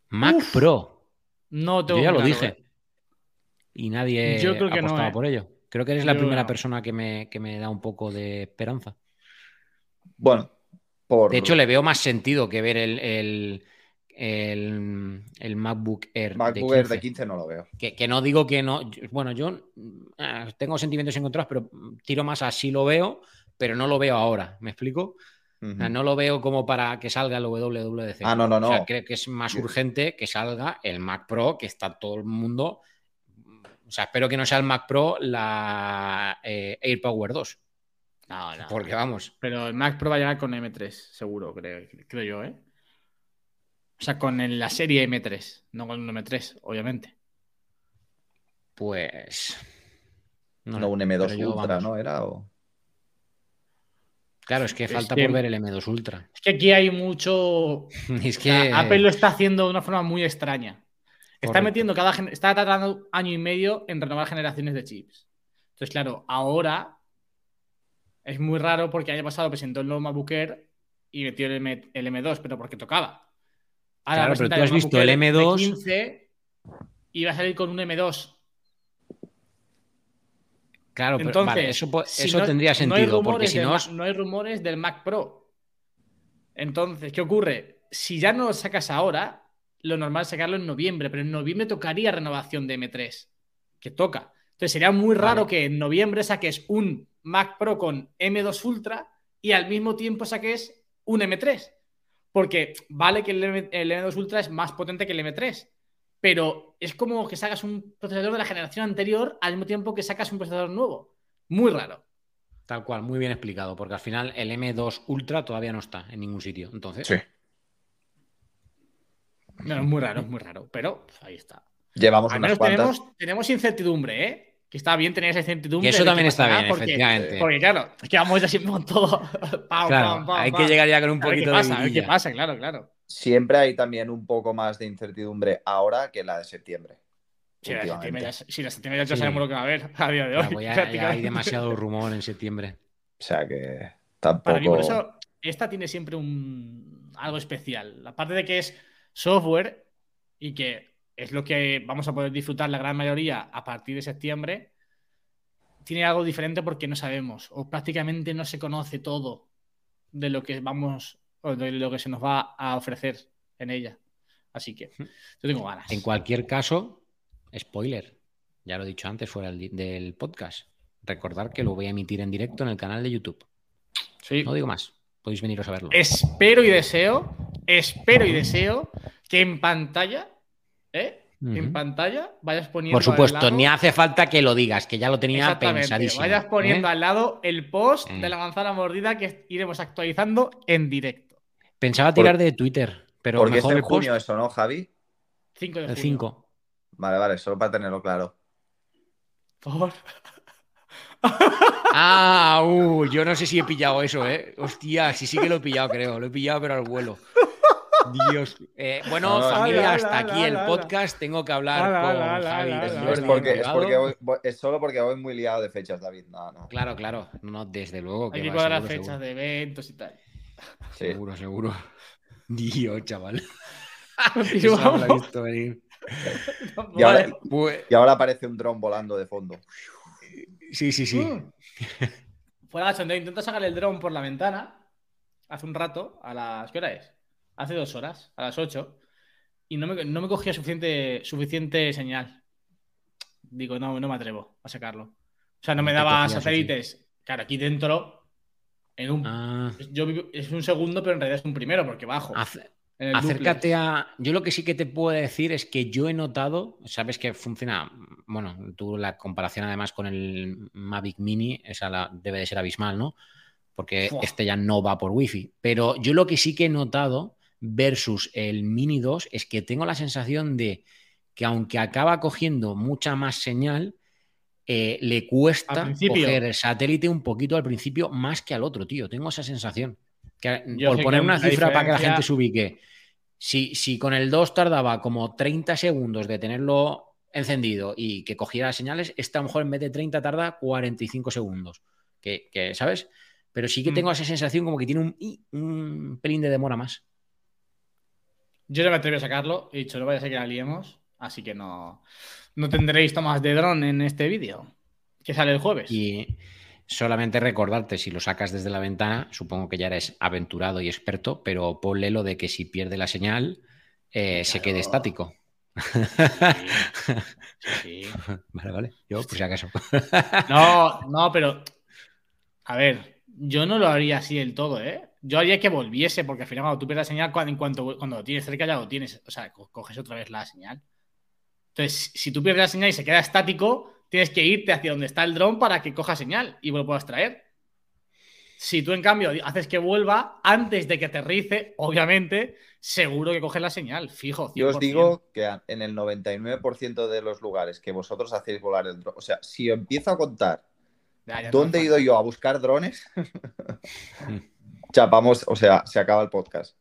Mac Pro. No tengo Yo ya lo dije. ¿eh? y nadie Yo creo que apostaba no, ¿eh? por ello. Creo que eres la primera persona que me, que me da un poco de esperanza. Bueno, por... De hecho, le veo más sentido que ver el, el, MacBook Air. MacBook Air de 15 no lo veo. Que, no digo que no. Bueno, yo ah, tengo sentimientos encontrados, pero tiro más así lo veo, pero no lo veo ahora. ¿Me explico? no lo veo como para que salga el WWDC. Ah, no, no, no. creo que es más urgente que salga el Mac Pro, que está todo el mundo. O sea, espero que no sea el Mac Pro la eh, AirPower 2. No, no. Porque vamos. Pero el Mac Pro va a llegar con M3, seguro, creo, creo yo, ¿eh? O sea, con la serie M3, no con un M3, obviamente. Pues. No, un M2 Ultra, ¿no? Era o. Claro, es que falta por ver el M2 Ultra. Es que aquí hay mucho. es que. Apple lo está haciendo de una forma muy extraña. Está metiendo cada. Está tratando año y medio en renovar generaciones de chips. Entonces, claro, ahora es muy raro porque haya pasado, presentó el nuevo MacBook y metió el, M, 2 pero porque tocaba. Ahora claro, pero tú has visto el M2. 15 y va a salir con un M2 Claro, pero eso, tendría sentido, porque si no... no hay rumores del Mac Pro. Entonces, ¿qué ocurre? Si ya no lo sacas ahora, lo normal es sacarlo en noviembre, pero en noviembre tocaría renovación de M3, que toca. Entonces sería muy raro que en noviembre saques un Mac Pro con M2 Ultra y al mismo tiempo saques un M3. Porque vale que el, el M2 Ultra es más potente que el M3, pero es como que sacas un procesador de la generación anterior al mismo tiempo que sacas un procesador nuevo. Muy raro. Tal cual, muy bien explicado, porque al final el M2 Ultra todavía no está en ningún sitio. Entonces. Sí. No, es muy raro, es muy raro, pero pues, ahí está. Llevamos al menos tenemos, tenemos incertidumbre, ¿eh? Que está bien tener esa incertidumbre. Y eso también está bien, efectivamente. Porque, claro, es que vamos ya siempre con todo. claro, hay que llegar ya con un poquito qué pasa, de. qué pasa, claro, claro siempre hay también un poco más de incertidumbre ahora que la de septiembre. Sí, la de septiembre ya, sí, la septiembre ya, sabemos lo que va a haber a día de hoy. Ya, hay demasiado rumor en septiembre. O sea que tampoco. Para mí, por eso, esta tiene siempre un algo especial. Aparte de que es software y que es lo que vamos a poder disfrutar la gran mayoría a partir de septiembre, tiene algo diferente porque no sabemos o prácticamente no se conoce todo de lo que vamos o de lo que se nos va a ofrecer en ella. Así que yo tengo ganas. En cualquier caso, spoiler, ya lo he dicho antes fuera del podcast. Recordar que lo voy a emitir en directo en el canal de YouTube. Sí. No digo más. Podéis veniros a verlo. Espero y deseo, espero y deseo que en pantalla, ¿eh? En pantalla vayas poniendo. Por supuesto, ni hace falta que lo digas, que ya lo tenía pensadísimo. Vayas poniendo ¿eh? al lado el post de la manzana mordida que iremos actualizando en directo. Pensaba tirar de Twitter, pero porque mejor es en junio eso, ¿no, Javi? 5 de El 5. Vale, vale, solo para tenerlo claro. Por favor. Ah, uh, yo no sé si he pillado eso, ¿eh? Hostia, sí, sí que lo he pillado, creo. Lo he pillado, pero al vuelo. Dios. Eh, bueno, familia, hasta aquí el podcast. Tengo que hablar con Javi. Es, porque, es, porque es, solo porque voy muy liado de fechas, David. No, no. Claro, claro. No, desde luego. Hay que cuadrar fechas de eventos y tal. Seguro, seguro. Dios, chaval. Pues y, ahora, aparece un dron volando de fondo. Sí, sí, sí. Mm. Fuera de intento sacar el dron por la ventana hace un rato, a las. ¿Qué hora es? Hace dos horas, a las ocho. Y no me, no me cogía suficiente, suficiente señal. Digo, no, no me atrevo a sacarlo. O sea, no, me daba satélites. Claro, aquí dentro en un, ah. yo, es un segundo, pero en realidad es un primero, porque bajo. acércate a. Yo lo que sí que te puedo decir es que yo he notado, sabes que funciona. Bueno, tú la comparación además con el Mavic Mini, esa la, debe de ser abismal, ¿no? Porque este ya no va por Wi-Fi. Pero yo lo que sí que he notado versus el Mini 2 es que tengo la sensación de que aunque acaba cogiendo mucha más señal, eh, le cuesta coger el satélite un poquito al principio más que al otro, tío. Tengo esa sensación. por poner una cifra para que la gente se ubique, si, si con el 2 tardaba como 30 segundos de tenerlo encendido y que cogiera señales, este a lo mejor en vez de 30 tarda 45 segundos. Que, ¿Sabes? Pero sí que mm. tengo esa sensación como que tiene un, un pelín de demora más. Yo no me atrevo a sacarlo. He dicho, no vaya a ser que la liemos. Así que no, no tendréis tomas de dron en este vídeo. Que sale el jueves. Y solamente recordarte, si lo sacas desde la ventana, supongo que ya eres aventurado y experto, pero ponle lo de que si pierde la señal, eh, se quede estático. Sí, Vale, vale. Yo, pues si acaso. No, no, pero. A ver, yo no lo haría así del todo, ¿eh? Yo haría que volviese, porque al final, cuando tú pierdes la señal, cuando, en cuanto cuando lo tienes cerca, ya lo tienes. O sea, coges otra vez la señal. Entonces, si tú pierdes la señal y se queda estático, tienes que irte hacia donde está el dron para que coja señal y lo puedas traer. Si tú, en cambio, haces que vuelva antes de que aterrice, obviamente, seguro que coge la señal, fijo. Yo os digo que en el 99% de los lugares que vosotros hacéis volar el dron, o sea, si empiezo a contar dónde he ido yo a buscar drones, chapamos, o sea, se acaba el podcast.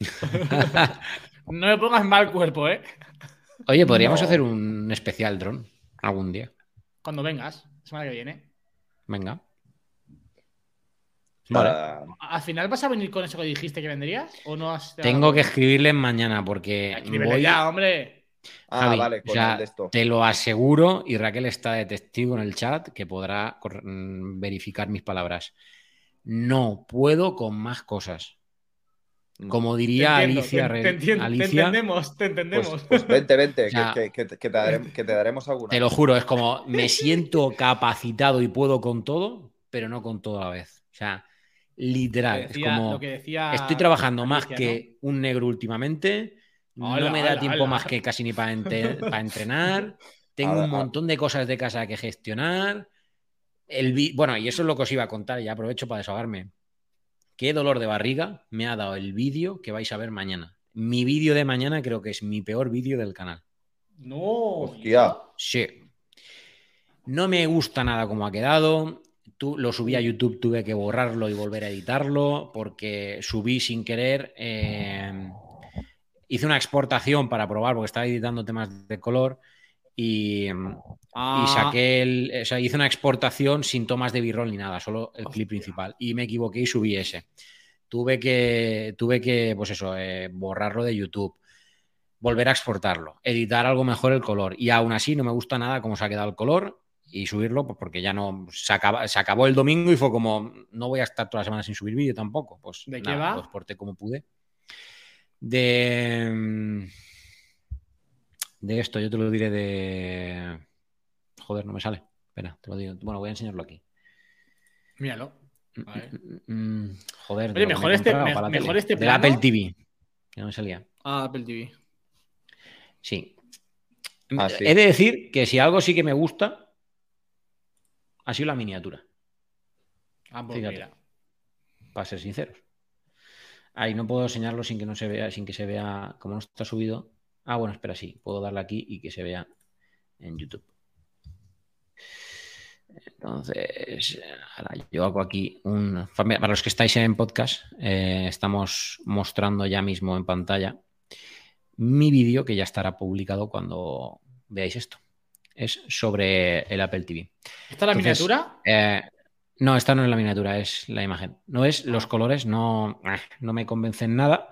no me pongas mal cuerpo, ¿eh? Oye, podríamos hacer un especial dron algún día. Cuando vengas, semana que viene. Venga. Vale. ¿Al final vas a venir con eso que dijiste que vendrías? ¿O no has... Tengo que escribirle mañana porque. Voy... ya, hombre. Ah, vale, con esto. Te lo aseguro, y Raquel está de testigo en el chat que podrá mm, verificar mis palabras. No puedo con más cosas. Como diría Alicia, te, te, entendemos, te entendemos. Pues, pues vente, vente, que, te daremos, alguna. Te lo juro, es como me siento capacitado y puedo con todo, pero no con todo a la vez. O sea, literal. es como, estoy trabajando más que un negro últimamente, no me da tiempo más que casi ni para, entrenar, tengo un montón de cosas de casa que gestionar. El bueno, y eso es lo que os iba a contar, ya aprovecho para desahogarme. Qué dolor de barriga me ha dado el vídeo que vais a ver mañana. Mi vídeo de mañana creo que es mi peor vídeo del canal. No. Hostia. Sí. No me gusta nada cómo ha quedado lo subí a YouTube, tuve que borrarlo y volver a editarlo porque subí sin querer. Eh, hice una exportación para probar porque estaba editando temas de color y, ah. saqué el. O sea, hice una exportación sin tomas de b-roll ni nada, solo el clip principal. Y me equivoqué y subí ese. Tuve que, tuve que pues eso, eh, borrarlo de YouTube volver a exportarlo, editar algo mejor el color. Y aún así no me gusta nada cómo se ha quedado el color y subirlo, pues porque ya no se, se acabó el domingo y fue como no voy a estar toda la semana sin subir vídeo tampoco. Pues ¿De qué va? Lo exporté como pude. De mm, de esto, yo te lo diré de joder, no me sale. Espera, te lo digo. Bueno, voy a enseñarlo aquí. Míralo. Mm, mm, joder, Oye, mejor, este, mejor este De Apple TV. Que no me salía. Ah, Apple TV. Sí. Ah, sí. He de decir que si algo sí que me gusta ha sido la miniatura. Ah, pues Para ser sinceros. Ahí no puedo enseñarlo sin que no se vea, sin que se vea, como no está subido. Ah, bueno, espera, sí, puedo darle aquí y que se vea en YouTube. Entonces, ahora yo hago aquí un. Para los que estáis en podcast, eh, estamos mostrando ya mismo en pantalla mi vídeo que ya estará publicado cuando veáis esto es sobre el Apple TV. ¿Está la miniatura? Eh, no, esta no es la miniatura, es la imagen. No es los ah. colores, no, eh, no me convencen nada.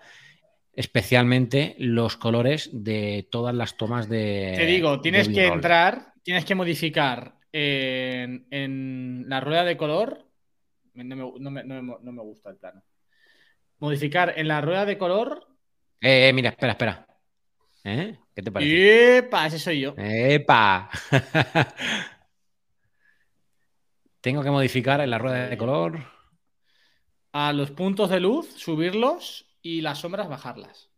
Especialmente los colores de todas las tomas de. Te digo, tienes que entrar, tienes que modificar en, la rueda de color. No me, gusta el plano. Modificar en la rueda de color. Eh, mira, espera, espera. ¿Eh? ¿Qué te parece? ¡Epa! Ese soy yo. ¡Epa! Tengo que modificar en la rueda de color. A los puntos de luz, subirlos y las sombras bajarlas.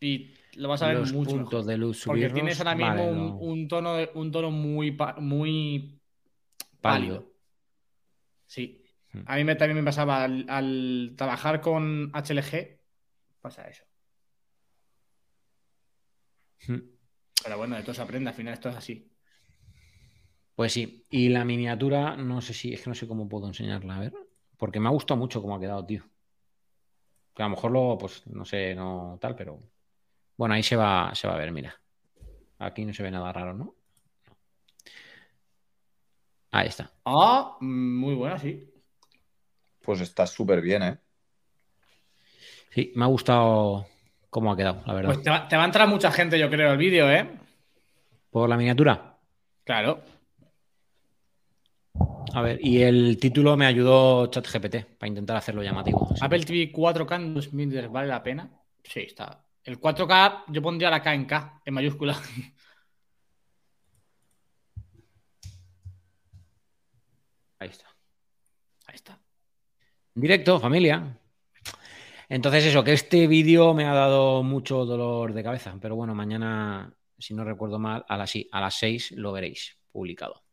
Y lo vas a ver mucho. puntos de luz Porque tienes ahora mismo un, tono, un tono muy, muy pálido. Sí. Hmm. A mí me, también me pasaba al trabajar con HLG, pasa eso. Pero bueno, de todo se aprende, al final esto es así. Pues sí, y la miniatura, no sé si, es que no sé cómo puedo enseñarla, a ver, porque me ha gustado mucho cómo ha quedado, tío. Que a lo mejor luego, pues, no sé, no tal, pero bueno, ahí se va, se va a ver, mira. Aquí no se ve nada raro, ¿no? Ahí está. Ah, muy buena, sí. Pues está súper bien, ¿eh? Sí, me ha gustado cómo ha quedado, la verdad. Pues te va, a entrar mucha gente, yo creo, al vídeo, ¿eh? ¿Por la miniatura? Claro. A ver, y el título me ayudó ChatGPT para intentar hacerlo llamativo. Apple TV 4K en 2000 ¿vale la pena? Sí, está. El 4K yo pondría la K en K, en mayúscula. Ahí está. Ahí está. Directo, familia. Entonces eso, que este vídeo me ha dado mucho dolor de cabeza, pero bueno, mañana, si no recuerdo mal, a las, a las 6 lo veréis publicado.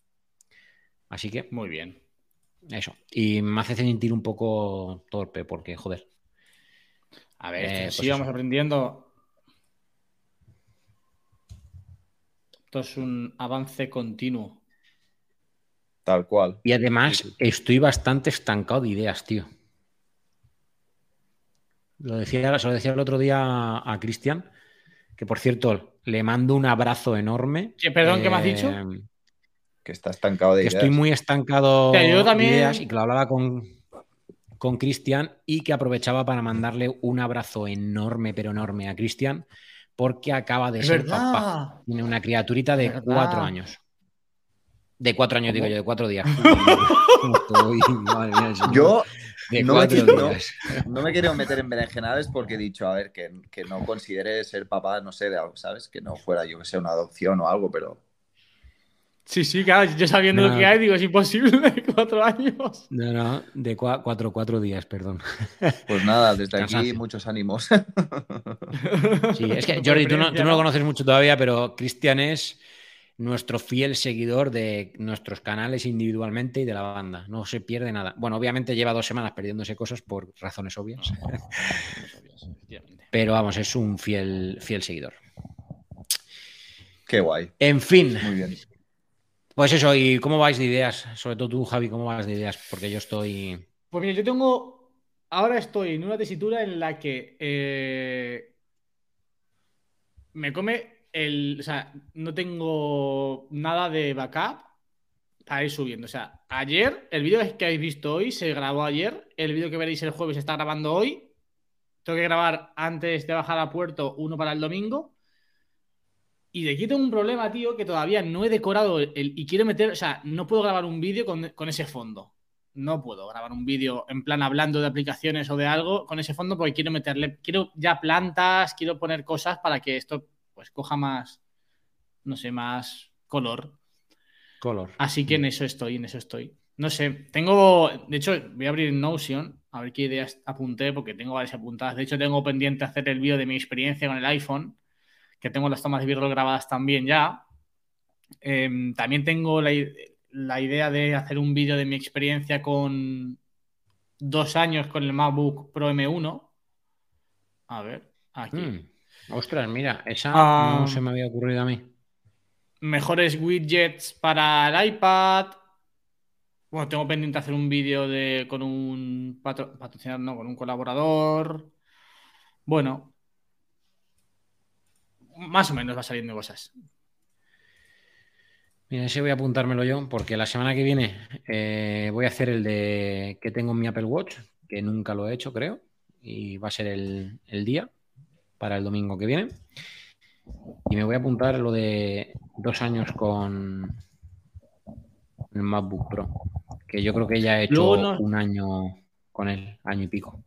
Así que... Muy bien. Eso. Y me hace sentir un poco torpe porque, joder. A ver, eh, pues vamos aprendiendo. Esto es un avance continuo. Tal cual. Y además estoy bastante estancado de ideas, tío. Lo decía, lo decía el otro día a Cristian, que por cierto, le mando un abrazo enorme. perdón, ¿qué me has dicho? Que está estancado de que Estoy muy estancado de ideas y que lo hablaba con, con Cristian y que aprovechaba para mandarle un abrazo enorme, pero enorme a Cristian, porque acaba de ser papá. Tiene una criaturita de cuatro años. De cuatro años, digo yo, de cuatro días. yo no me, quiero, no, me, quiero, meter en berenjenales porque he dicho, a ver, que, que no considere ser papá, no sé, de algo, ¿sabes? Que no fuera yo que sea una adopción o algo, pero. Sí, sí, claro, yo sabiendo lo que hay, digo, es imposible de cuatro años. No, no, de cuatro, cuatro días, perdón. Pues nada, desde aquí muchos ánimos. Sí, es que Jordi, tú no, tú no lo conoces mucho todavía, pero Cristian es nuestro fiel seguidor de nuestros canales individualmente y de la banda. No se pierde nada. Bueno, obviamente lleva dos semanas perdiéndose cosas por razones obvias. Pero vamos, es un fiel, fiel seguidor. Qué guay. En fin. Muy bien. Pues eso, ¿y cómo vais de ideas? Sobre todo tú, Javi, ¿cómo vas de ideas? Porque yo estoy. Pues mira, yo tengo. Ahora estoy en una tesitura en la que eh, me come el, o sea, no tengo nada de backup para ir subiendo. O sea, ayer, el vídeo que habéis visto hoy se grabó ayer. El vídeo que veréis el jueves se está grabando hoy. Tengo que grabar antes de bajar a puerto uno para el domingo. Y de aquí tengo un problema, tío, que todavía no he decorado el, y quiero meter, o sea, no puedo grabar un vídeo con, con, ese fondo. No puedo grabar un vídeo en plan hablando de aplicaciones o de algo con ese fondo porque quiero meterle, quiero ya plantas, quiero poner cosas para que esto pues coja más, no sé, más color. Color. Así que en eso estoy, en eso estoy. No sé, tengo, de hecho, voy a abrir Notion a ver qué ideas apunté, porque tengo varias apuntadas. De hecho, tengo pendiente hacer el vídeo de mi experiencia con el iPhone, que tengo las tomas de vídeo grabadas también ya. Em, también tengo la, idea de hacer un vídeo de mi experiencia con dos años con el MacBook Pro M1. A ver, aquí. Hmm. Ostras, mira, esa no se me había ocurrido a mí. Mejores widgets para el iPad. Bueno, tengo pendiente hacer un vídeo de con un patrocinador, no, con un colaborador. Bueno, más o menos va saliendo cosas. Mira, ese voy a apuntármelo yo, porque la semana que viene eh, voy a hacer el de que tengo en mi Apple Watch, que nunca lo he hecho, creo, y va a ser el día para el domingo que viene. Y me voy a apuntar lo de dos años con el MacBook Pro, que yo creo que ya he hecho un año con él, año y pico.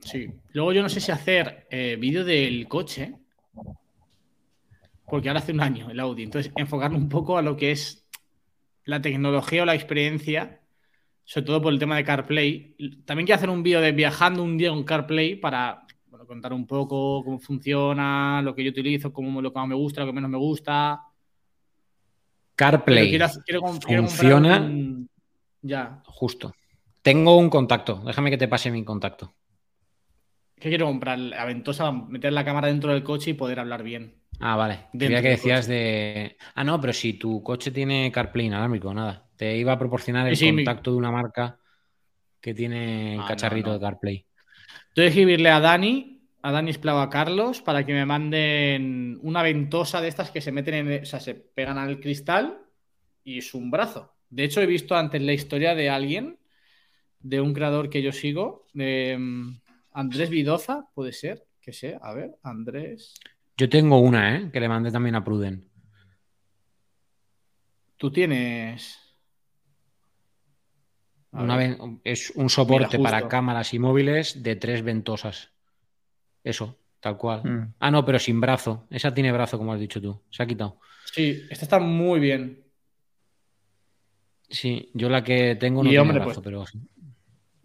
Sí. Luego yo no sé si hacer eh, vídeo del coche, porque ahora hace un año el Audi. Entonces, enfocarme un poco a lo que es la tecnología o la experiencia, sobre todo por el tema de CarPlay. También quiero hacer un vídeo de viajando un día con CarPlay para contar un poco cómo funciona, lo que yo utilizo, cómo, lo que más me gusta, lo que menos me gusta. CarPlay. funciona. Ya. Justo. Tengo un contacto. Déjame que te pase mi contacto. ¿Qué quiero comprar? La ventosa, meter la cámara dentro del coche y poder hablar bien. Ah, vale. Creía que decías de. Ah, no, pero si tu coche tiene CarPlay inalámbrico, nada. Te iba a proporcionar el contacto de una marca que tiene ah, cacharrito de CarPlay. Tengo que escribirle a Dani a Dani Esplau a Carlos para que me manden una ventosa de estas que se meten en, o sea, se pegan al cristal y es un brazo. De hecho, he visto antes la historia de alguien, de un creador que yo sigo, de mm, Andrés Vidoza, puede ser, que sé, a ver, Andrés. Yo tengo una, ¿eh? Que le mandé también a Pruden. Tú tienes. es un soporte para cámaras y móviles de tres ventosas. Eso, tal cual. Mm. Ah, no, pero sin brazo. Esa tiene brazo, como has dicho tú. Se ha quitado. Sí, esta está muy bien. Sí, yo la que tengo no tiene brazo, pues, pero.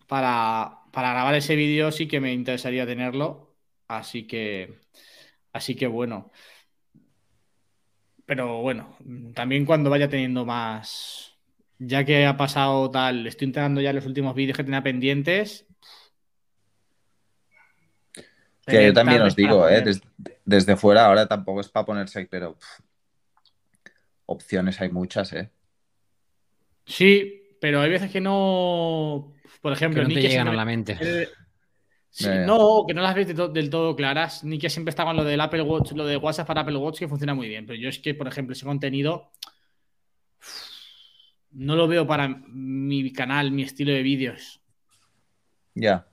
Para, para grabar ese vídeo sí que me interesaría tenerlo. Así que. Así que bueno. Pero bueno, también cuando vaya teniendo más. Ya que ha pasado tal, estoy entregando ya los últimos vídeos que tenía pendientes. Que yo también os digo, ¿eh? desde, fuera ahora tampoco es para ponerse, pero opciones hay muchas, ¿eh? Sí, pero hay veces que no. Por ejemplo, que no te llegan a la mente. No, que no las ves del todo claras. Ni que siempre está con lo del Apple Watch, lo de WhatsApp para Apple Watch, que funciona muy bien. Pero yo es que, por ejemplo, ese contenido no lo veo para mi canal, mi estilo de vídeos. Ya.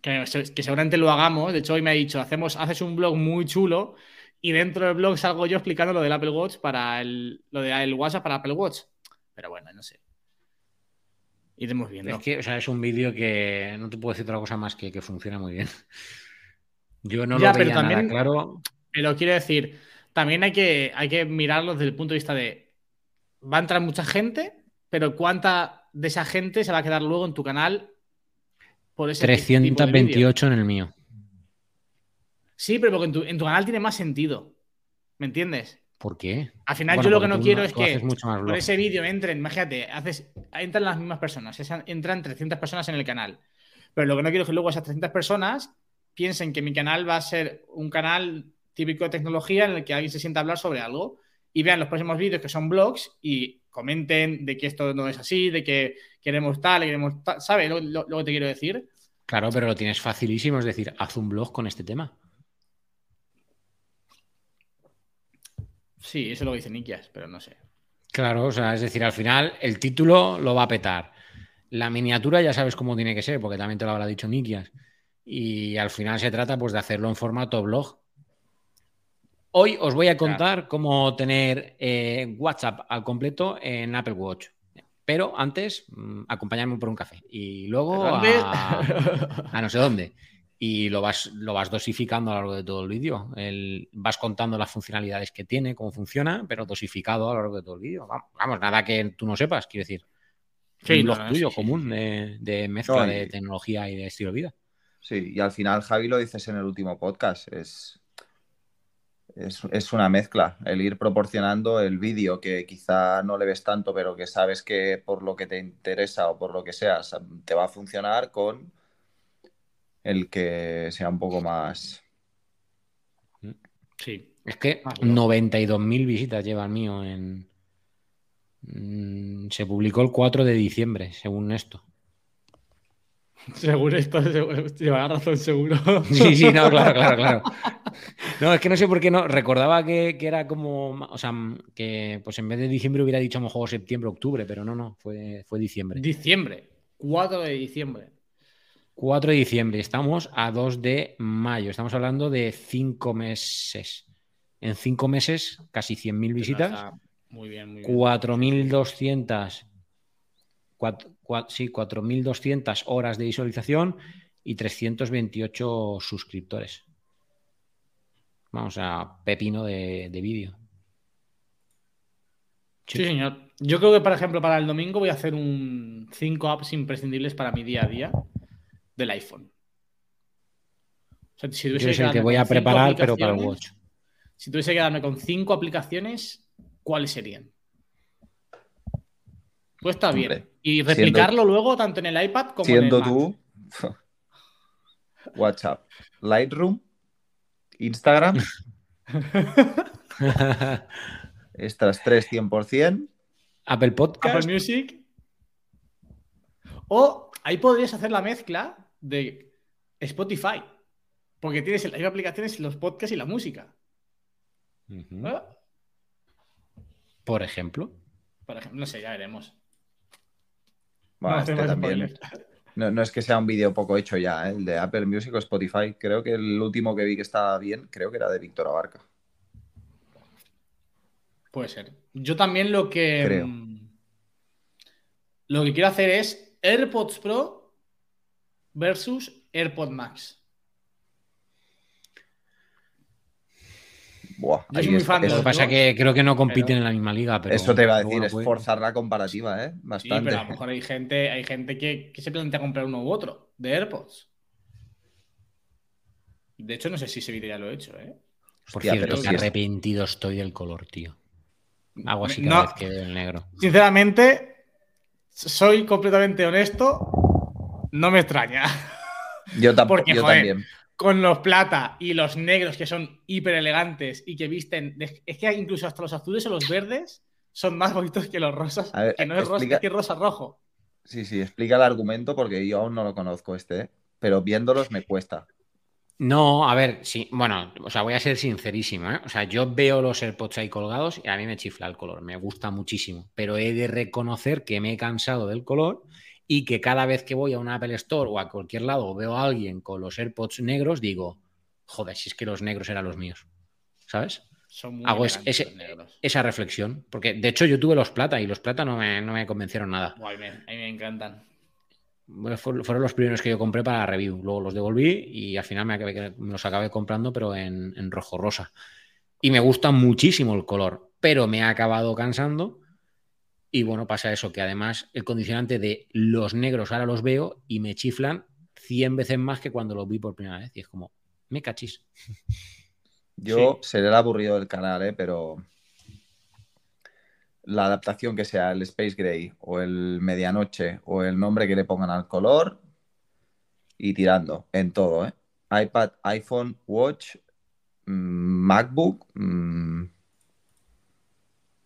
Que, seguramente lo hagamos. De hecho, hoy me ha dicho, hacemos, haces un blog muy chulo y dentro del blog salgo yo explicando lo del Apple Watch para el, lo del WhatsApp para Apple Watch. Pero bueno, no sé. Iremos viendo. Es que, o sea, es un vídeo que no te puedo decir otra cosa más que que funciona muy bien. Yo no lo veía nada claro. Pero quiero decir, también hay que, hay que mirarlo desde el punto de vista de va a entrar mucha gente, pero ¿cuánta de esa gente se va a quedar luego en tu canal por ese 328 en el mío. Sí, pero porque en tu, en tu canal tiene más sentido. ¿Me entiendes? ¿Por qué? Al final yo lo que no quiero es que por ese vídeo entren, imagínate, haces, entran las mismas personas, entran 300 personas en el canal. Pero lo que no quiero es que luego esas 300 personas piensen que mi canal va a ser un canal típico de tecnología en el que alguien se sienta a hablar sobre algo y vean los próximos vídeos que son blogs y comenten de que esto no es así, de que queremos tal, queremos tal, ¿sabes lo, lo que te quiero decir? Claro, pero lo tienes facilísimo, es decir, haz un blog con este tema. Sí, eso lo dice Nikias, pero no sé. Claro, o sea, es decir, al final el título lo va a petar. La miniatura ya sabes cómo tiene que ser, porque también te lo habrá dicho Nikias. Y al final se trata pues de hacerlo en formato blog. Hoy os voy a contar cómo tener eh, WhatsApp al completo en Apple Watch. Pero antes, mm, acompañarme por un café. Y luego a, a no sé dónde y lo vas, lo vas dosificando a lo largo de todo el vídeo. vas contando las funcionalidades que tiene, cómo funciona, pero dosificado a lo largo de todo el vídeo. Vamos, nada que tú no sepas, quiero decir. Sí, un blog tuyo común De, mezcla de tecnología y de estilo de vida. Sí, y al final, Javi, lo dices en el último podcast, es, es, una mezcla, el ir proporcionando el vídeo que quizá no le ves tanto, pero que sabes que por lo que te interesa o por lo que sea, te va a funcionar con el que sea un poco más. Sí. Es que 92.000 visitas lleva el mío en. Mm, se publicó el 4 de diciembre, según esto. Según esto, lleva razón, seguro. Sí, sí, no, claro, claro, claro. No, es que no sé por qué no. Recordaba que, era como. O sea, que pues en vez de diciembre hubiera dicho a lo mejor septiembre, octubre, pero no, no, fue, fue diciembre. Diciembre, 4 de diciembre. 4 de diciembre, estamos a 2 de mayo, estamos hablando de 5 meses. En 5 meses, casi 100.000 visitas. Muy bien, muy bien. 4.200 sí, 4.200 horas de visualización y 328 suscriptores. Vamos a pepino de, vídeo. Sí, señor. Yo creo que, por ejemplo, para el domingo voy a hacer un 5 apps imprescindibles para mi día a día del iPhone. O sea, si tuviese que, que voy a preparar, pero para el Watch. Si tuviese que darme con cinco aplicaciones, ¿cuáles serían? Pues está bien. Y replicarlo luego tanto en el iPad como en el Mac. tú, WhatsApp, Lightroom, Instagram. Estas tres 100%. Apple Podcast. Apple Music. O ahí podrías hacer la mezcla de Spotify. Porque tienes hay aplicaciones los podcasts y la música. ¿Ah? Por ejemplo. Por ejemplo, no sé, ya veremos. Este no, es que sea un vídeo poco hecho ya, ¿eh? el de Apple Music o Spotify. Creo que el último que vi que estaba bien, creo que era de Víctor Abarca. Puede ser. Yo también lo que. Creo. Mm, Lo que quiero hacer es AirPods Pro versus AirPod Max. Buah, Yo soy muy fan de Lo que pasa es que creo que no compiten pero- en la misma liga. Pero Eso te iba a decir, luego es forzar la comparativa, ¿eh? Sí, Bastante. pero a lo mejor hay gente, hay gente que, que se plantea comprar uno u otro de AirPods. De hecho, no sé si ese vídeo ya lo he hecho, ¿eh? Por Hostia, cierto, es- arrepentido estoy del color, tío. Hago así No. cada vez que veo el negro. Sinceramente, soy completamente honesto. No me extraña. Yo, tampoco, Porque, yo joder, también. Con los plata y los negros que son hiper elegantes y que visten. Es que incluso hasta los azules o los verdes son más bonitos que los rosas. A ver, que no es rosa, explica- es que es rosa rojo. Sí, sí, explica el argumento porque yo aún no lo conozco este, ¿eh? pero viéndolos me cuesta. No, a ver, sí, bueno, o sea, voy a ser sincerísimo, ¿eh? O sea, yo veo los AirPods ahí colgados y a mí me chifla el color, me gusta muchísimo, pero he de reconocer que me he cansado del color y que cada vez que voy a un Apple Store o a cualquier lado veo a alguien con los AirPods negros, digo, joder, si es que los negros eran los míos, ¿sabes? Son muy Hago ese-. Esa reflexión, porque de hecho yo tuve los plata y los plata no me, no me convencieron nada. Me- a mí me encantan. Bueno, Fueron los primeros que yo compré para review. Luego los devolví y al final me, acabé- me los acabé comprando, pero en, en rojo rosa. Y me gusta muchísimo el color, pero me ha acabado cansando. Y bueno, pasa eso, que además el condicionante de los negros ahora los veo y me chiflan 100 veces más que cuando los vi por primera vez. Y es como, me cachis. Yo seré el aburrido del canal, ¿eh? pero la adaptación que sea el Space Gray o el Medianoche o el nombre que le pongan al color y tirando en todo, ¿eh? iPad, iPhone, Watch, mm, MacBook. mm,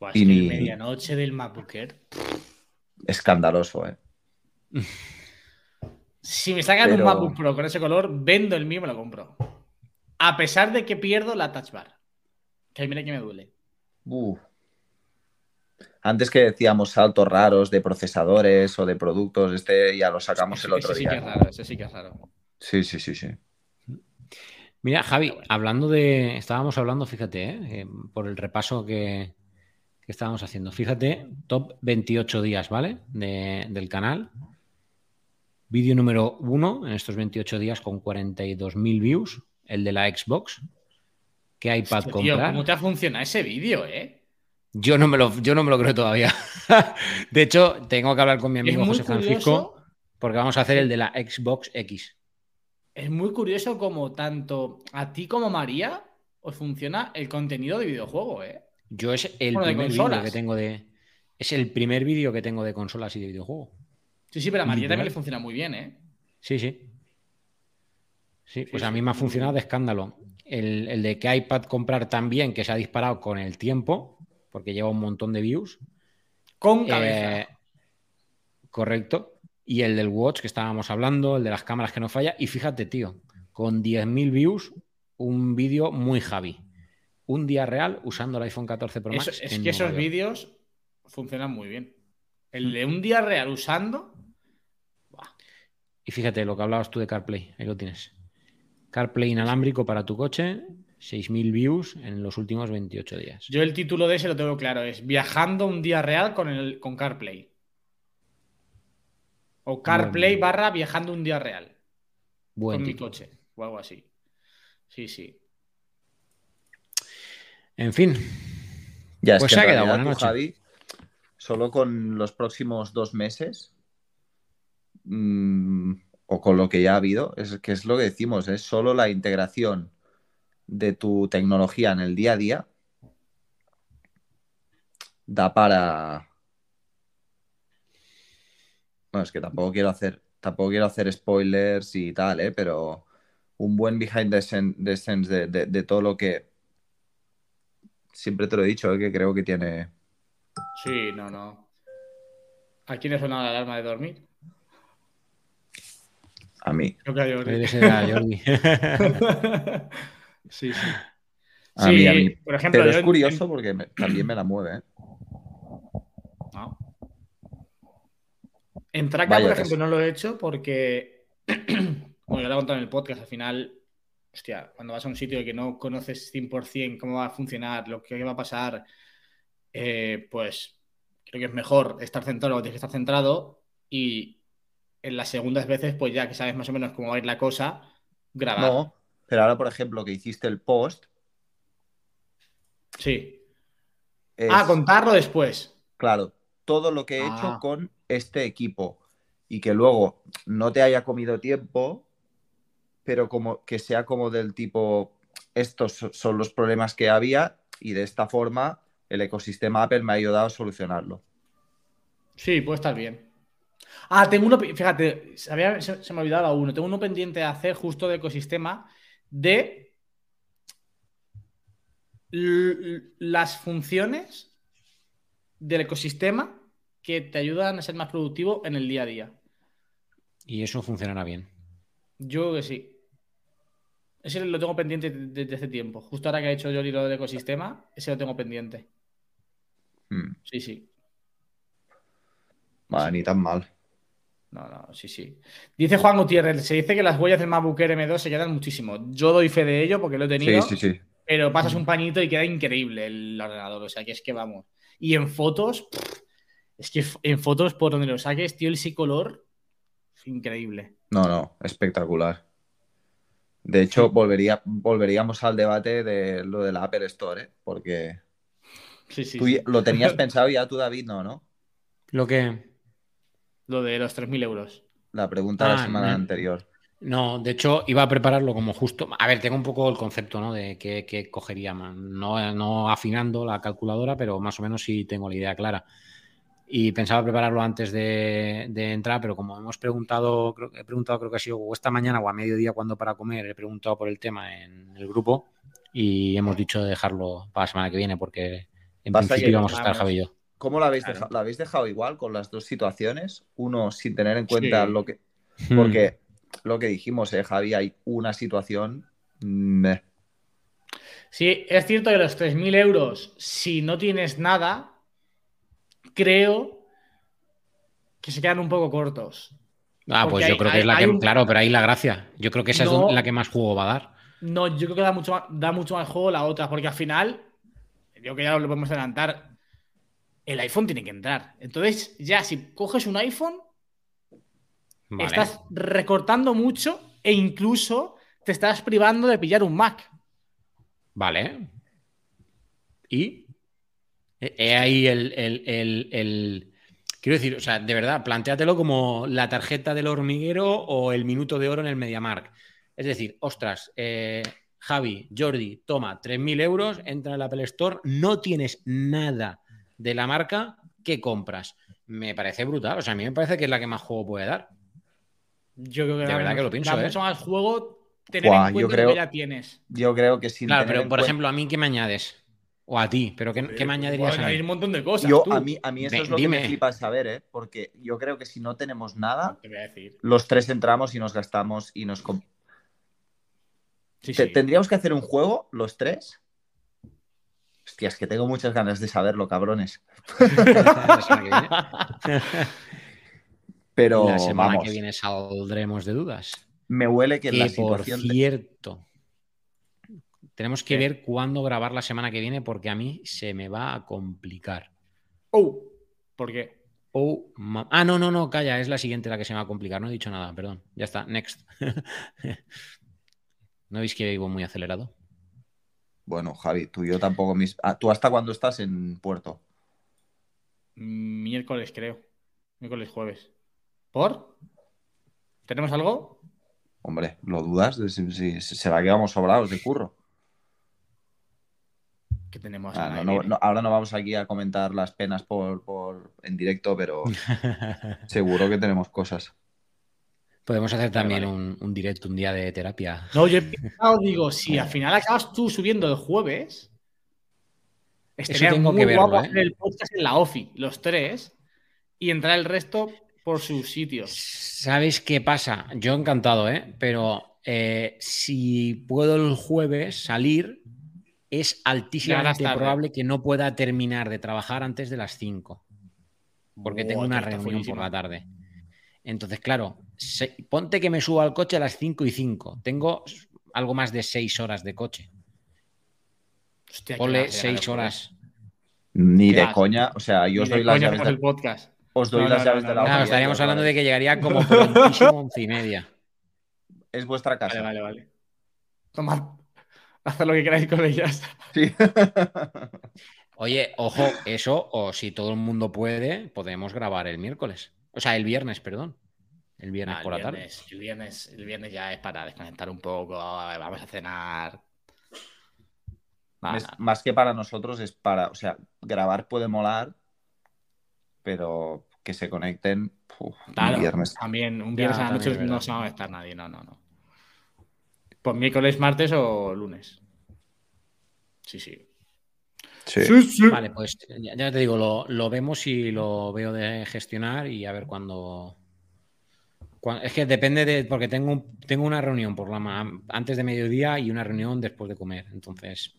Buah, es Y que medianoche del MacBook Air. escandaloso, ¿eh? Si me sacan Pero- un MacBook Pro con ese color, vendo el mío y me lo compro. A pesar de que pierdo la touch bar. Que mira que me duele. Uf. Antes que decíamos saltos raros de procesadores o de productos, este ya lo sacamos el otro ese sí día. que es raro, ese sí que es raro. Sí, sí, sí, sí. Mira, Javi, hablando de. Estábamos hablando, fíjate, ¿eh? Eh, por el repaso que, que estábamos haciendo. Fíjate, top 28 días, ¿vale? De- del canal. Vídeo número uno en estos 28 días con 42.000 views, el de la Xbox. ¿Qué iPad Hostia, tío, comprar? ¿cómo te ha funcionado ese vídeo, eh? Yo no, me lo, yo no me lo creo todavía. de hecho, tengo que hablar con mi amigo José Francisco curioso. porque vamos a hacer el de la Xbox X. Es muy curioso como tanto a ti como a María os funciona el contenido de videojuego, ¿eh? Yo es el Bueno, primer vídeo que tengo de. Es el primer vídeo que tengo de consolas y de videojuego. Sí, sí, pero a María también le funciona muy bien, ¿eh? Sí, sí. Sí, pues Sí, a sí. mí me ha funcionado de escándalo. El, el de que iPad comprar también, que se ha disparado con el tiempo, porque lleva un montón de views. Con cabeza. Eh, correcto. Y el del Watch que estábamos hablando, el de las cámaras que no falla. Y fíjate, tío, con 10.000 views, un vídeo muy Javi. Un día real usando el iPhone 14 Pro Max. Eso- es en que esos York. vídeos funcionan muy bien. El de un día real usando. Y fíjate lo que hablabas tú de CarPlay, ahí lo tienes. CarPlay inalámbrico para tu coche, 6.000 views en los últimos 28 días. Yo el título de ese lo tengo claro, es Viajando un día real con, el, con CarPlay. O CarPlay barra Viajando un día real Buen con mi coche. O algo así. Sí, sí. En fin, Ya, es Pues que se ha quedado buena noche. Javi, solo con los próximos dos meses mm, o con lo que ya ha habido, es que es lo que decimos, es solo la integración de tu tecnología en el día a día da para. Bueno, es que tampoco quiero hacer, tampoco quiero hacer spoilers y tal, ¿eh? pero un buen behind the the scenes de, de- de todo lo que siempre te lo he dicho, ¿eh? que creo que tiene. Sí, no, no. ¿A quién le suena la alarma de dormir? A mí. Creo que a Jordi. sí, sí. A Sí, mí, a mí. por ejemplo, Pero es curioso en- porque me- también me la mueve, ¿eh? No. En Traca, Vaya por ejemplo, no lo he hecho porque, bueno, ya lo he contado en el podcast, al final, hostia, cuando vas a un sitio que no conoces 100% cómo va a funcionar, lo que va a pasar, eh, pues creo que es mejor estar centrado que tienes que estar centrado y en las segundas veces, pues ya que sabes más o menos cómo va a ir la cosa, grabar. No, pero ahora, por ejemplo, que hiciste el post. Sí. Ah, contarlo después. Claro, todo lo que he hecho ah. con este equipo y que luego no te haya comido tiempo, pero como que sea como del tipo, estos son los problemas que había y de esta forma el ecosistema Apple me ha ayudado a solucionarlo. Sí, puede estar bien. Ah, tengo uno, fíjate, se, me ha olvidado uno, tengo uno pendiente de hacer justo de ecosistema de las funciones del ecosistema que te ayudan a ser más productivo en el día a día. Y eso funcionará bien. Yo creo que sí. Ese lo tengo pendiente desde hace tiempo. Justo ahora que ha hecho yo lo del ecosistema, ese lo tengo pendiente. Hmm. Sí, sí. Vale, ni tan mal. No, no, sí, sí. Dice Juan Gutiérrez, se dice que las huellas del MacBook M2 se quedan muchísimo. Yo doy fe de ello porque lo he tenido. Sí, sí, sí. Pero pasas un pañito y queda increíble el ordenador. O sea, que es que vamos. Y en fotos, es que en fotos por donde lo saques, tío, el color, increíble. No, no, espectacular. De hecho, volvería, volveríamos al debate de lo de la Apple Store, ¿eh? porque sí, sí, tú lo tenías pensado ya tú, David, no, ¿no? Lo que... Lo de los 3.000 euros. La pregunta de la ah, semana anterior. No, de hecho, iba a prepararlo como justo. A ver, tengo un poco el concepto, ¿no? De qué, cogería. No, no afinando la calculadora, pero más o menos sí tengo la idea clara. Y pensaba prepararlo antes de, entrar, pero como hemos preguntado, creo, he preguntado, creo que ha sido esta mañana o a mediodía cuando para comer, he preguntado por el tema en el grupo y hemos dicho de dejarlo para la semana que viene porque en principio íbamos a estar Javi y yo. ¿Cómo la habéis, dejado, la habéis dejado igual con las dos situaciones? Uno sin tener en cuenta lo que. Hmm. Porque lo que dijimos, eh, Javi, hay una situación. Sí, es cierto que los 3.000 euros, si no tienes nada, creo que se quedan un poco cortos. Ah, pues yo creo que es la que. Claro, pero ahí la gracia. Yo creo que esa es la que más juego va a dar. No, yo creo que da mucho, más, da mucho más juego la otra, porque al final, yo que ya lo podemos adelantar, el iPhone tiene que entrar. Entonces, ya si coges un iPhone, estás recortando mucho e incluso te estás privando de pillar un Mac. Vale. ¿Y? He ahí el, Quiero decir, o sea, de verdad, planteatelo como la tarjeta del hormiguero o el minuto de oro en el MediaMark. Es decir, ostras, eh, Javi, Jordi, toma 3.000 euros, entra en la Apple Store, no tienes nada de la marca, ¿qué compras? Me parece brutal. O sea, a mí me parece que es la que más juego puede dar. Yo creo que de verdad que lo pienso. Da ¿eh? mucho más juego tener en cuenta que ya tienes. Yo creo que sí. Claro, pero por ejemplo, a mí, ¿qué me añades? O a ti, pero ¿qué, me añadirías? Hay un montón de cosas. A, mí, a mí eso es lo que me flipa saber, ¿eh? Porque yo creo que si no tenemos nada, los tres entramos y nos gastamos y nos. ¿Tendríamos que hacer un juego, los tres? Hostia, es que tengo muchas ganas de saberlo, cabrones. Pero la semana que viene saldremos de dudas. Me huele que, la situación. Por cierto, tenemos que ver cuándo grabar la semana que viene porque a mí se me va a complicar. Oh, ¿por qué? Oh, ah, no, no, no, calla, es la siguiente la que se me va a complicar. No he dicho nada, perdón. Ya está, next. ¿No veis que vivo muy acelerado? Bueno, Javi, tú y yo tampoco. Mis... Ah, ¿Tú hasta cuándo estás en Puerto? Miércoles, creo. Miércoles, jueves. ¿Por? ¿Tenemos algo? Hombre, ¿lo dudas? Si, ¿Será que vamos sobrados de curro? Que tenemos. Ah, ahora no vamos aquí a comentar las penas por, en directo, pero seguro que tenemos cosas. Podemos hacer también Un, directo un día de terapia. No, yo he pensado, digo, si al final acabas tú subiendo el jueves, estaría tengo muy que verlo, guapo ¿eh? hacer el podcast en la OFI, los tres, y entrar el resto por sus sitios. ¿Sabes qué pasa? Yo encantado, ¿eh? Pero eh, si puedo el jueves salir, es altísimamente probable que no pueda terminar de trabajar antes de las 5. Porque tengo una reunión por la tarde. Entonces, claro, ponte que me subo al coche a las 5 y 5. Tengo algo más de 6 horas de coche. Hostia, Ponle 6 horas. Ni de coña. O sea, yo os doy las llaves del podcast. Os doy las llaves de la Claro, estaríamos hablando de que llegaría como prontísimo once y media. Es vuestra casa. Vale, vale, vale. Tomad. Haz lo que queráis con ellas. Sí. Oye, ojo, eso, o si todo el mundo puede, podemos grabar el miércoles. O sea, el viernes, perdón. El viernes Ah, por la el tarde. viernes, El viernes, el viernes ya es para desconectar un poco. Vamos a cenar. Más que para nosotros es para, o sea, grabar puede molar, pero que se conecten uf, un viernes. También, un Ya, viernes a la noche no se va a estar nadie, no, no, no. Pues miércoles, martes o lunes. Sí, sí. Sí. sí. Vale, pues ya, ya te digo, lo, lo vemos y lo veo de gestionar y a ver cuándo. cuán- Es que depende de. Porque tengo, un- tengo una reunión por la antes de mediodía y una reunión después de comer. Entonces.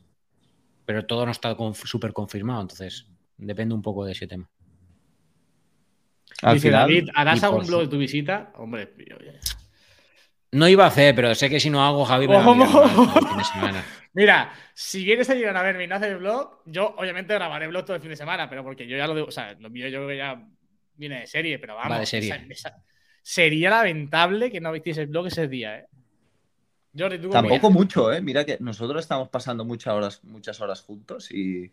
Pero todo no está conf- súper confirmado. Entonces, depende un poco de ese tema. Al Dice final, David, ¿harás algún blog de tu visita? Hombre, yo- No iba a hacer, pero sé que si no hago, Javi me va a el fin de semana. Mira, si vienes a llegar a verme y no haces vlog, yo obviamente grabaré vlog todo el fin de semana, pero porque yo ya lo digo, o sea, lo mío yo creo que ya viene de serie, pero vamos. Va de serie. esa- esa- sería lamentable que no visteis el vlog ese día, ¿eh? Jordi, ¿tú cómo Tampoco mucho, ¿eh? Mira que nosotros estamos pasando muchas horas, muchas horas juntos y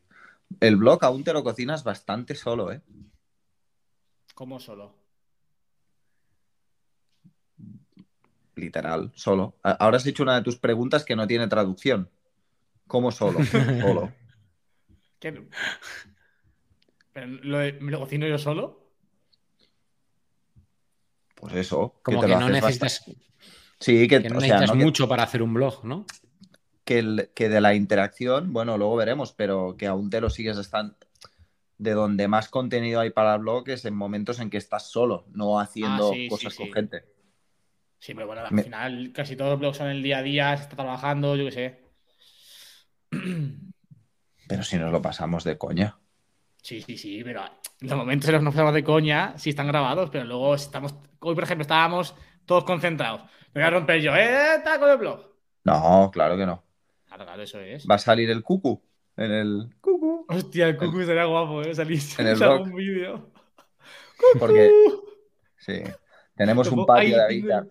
el blog aún te lo cocinas bastante solo, ¿eh? ¿Cómo solo? Literal, solo. Ahora has hecho una de tus preguntas que no tiene traducción. ¿Cómo solo? Solo. ¿Qué? ¿Pero lo de- ¿Me lo cocino yo solo? Pues eso. Como te que no necesitas, bastante- Sí, que, que no o sea, necesitas no que- mucho para hacer un blog, ¿no? que, el- que de la interacción, bueno, luego veremos, pero que aún te lo sigues estando. De donde más contenido hay para el blog es en momentos en que estás solo, no haciendo Ah, sí, sí, cosas sí. con gente. Sí, pero bueno, al Me- final casi todos los blogs son el día a día, se está trabajando, yo qué sé. Pero si nos lo pasamos de coña. Sí, sí, sí, pero los momentos en los que nos pasamos de coña sí están grabados, pero luego estamos. Hoy, por ejemplo, estábamos todos concentrados. Me voy a romper yo, ¿eh? Está con el blog. No, claro que no. Claro, claro, eso es. Va a salir el cucu en el cucu. Hostia, el cucu sería guapo, ¿eh? Salir En el en algún vídeo. Porque sí, tenemos un patio de habita-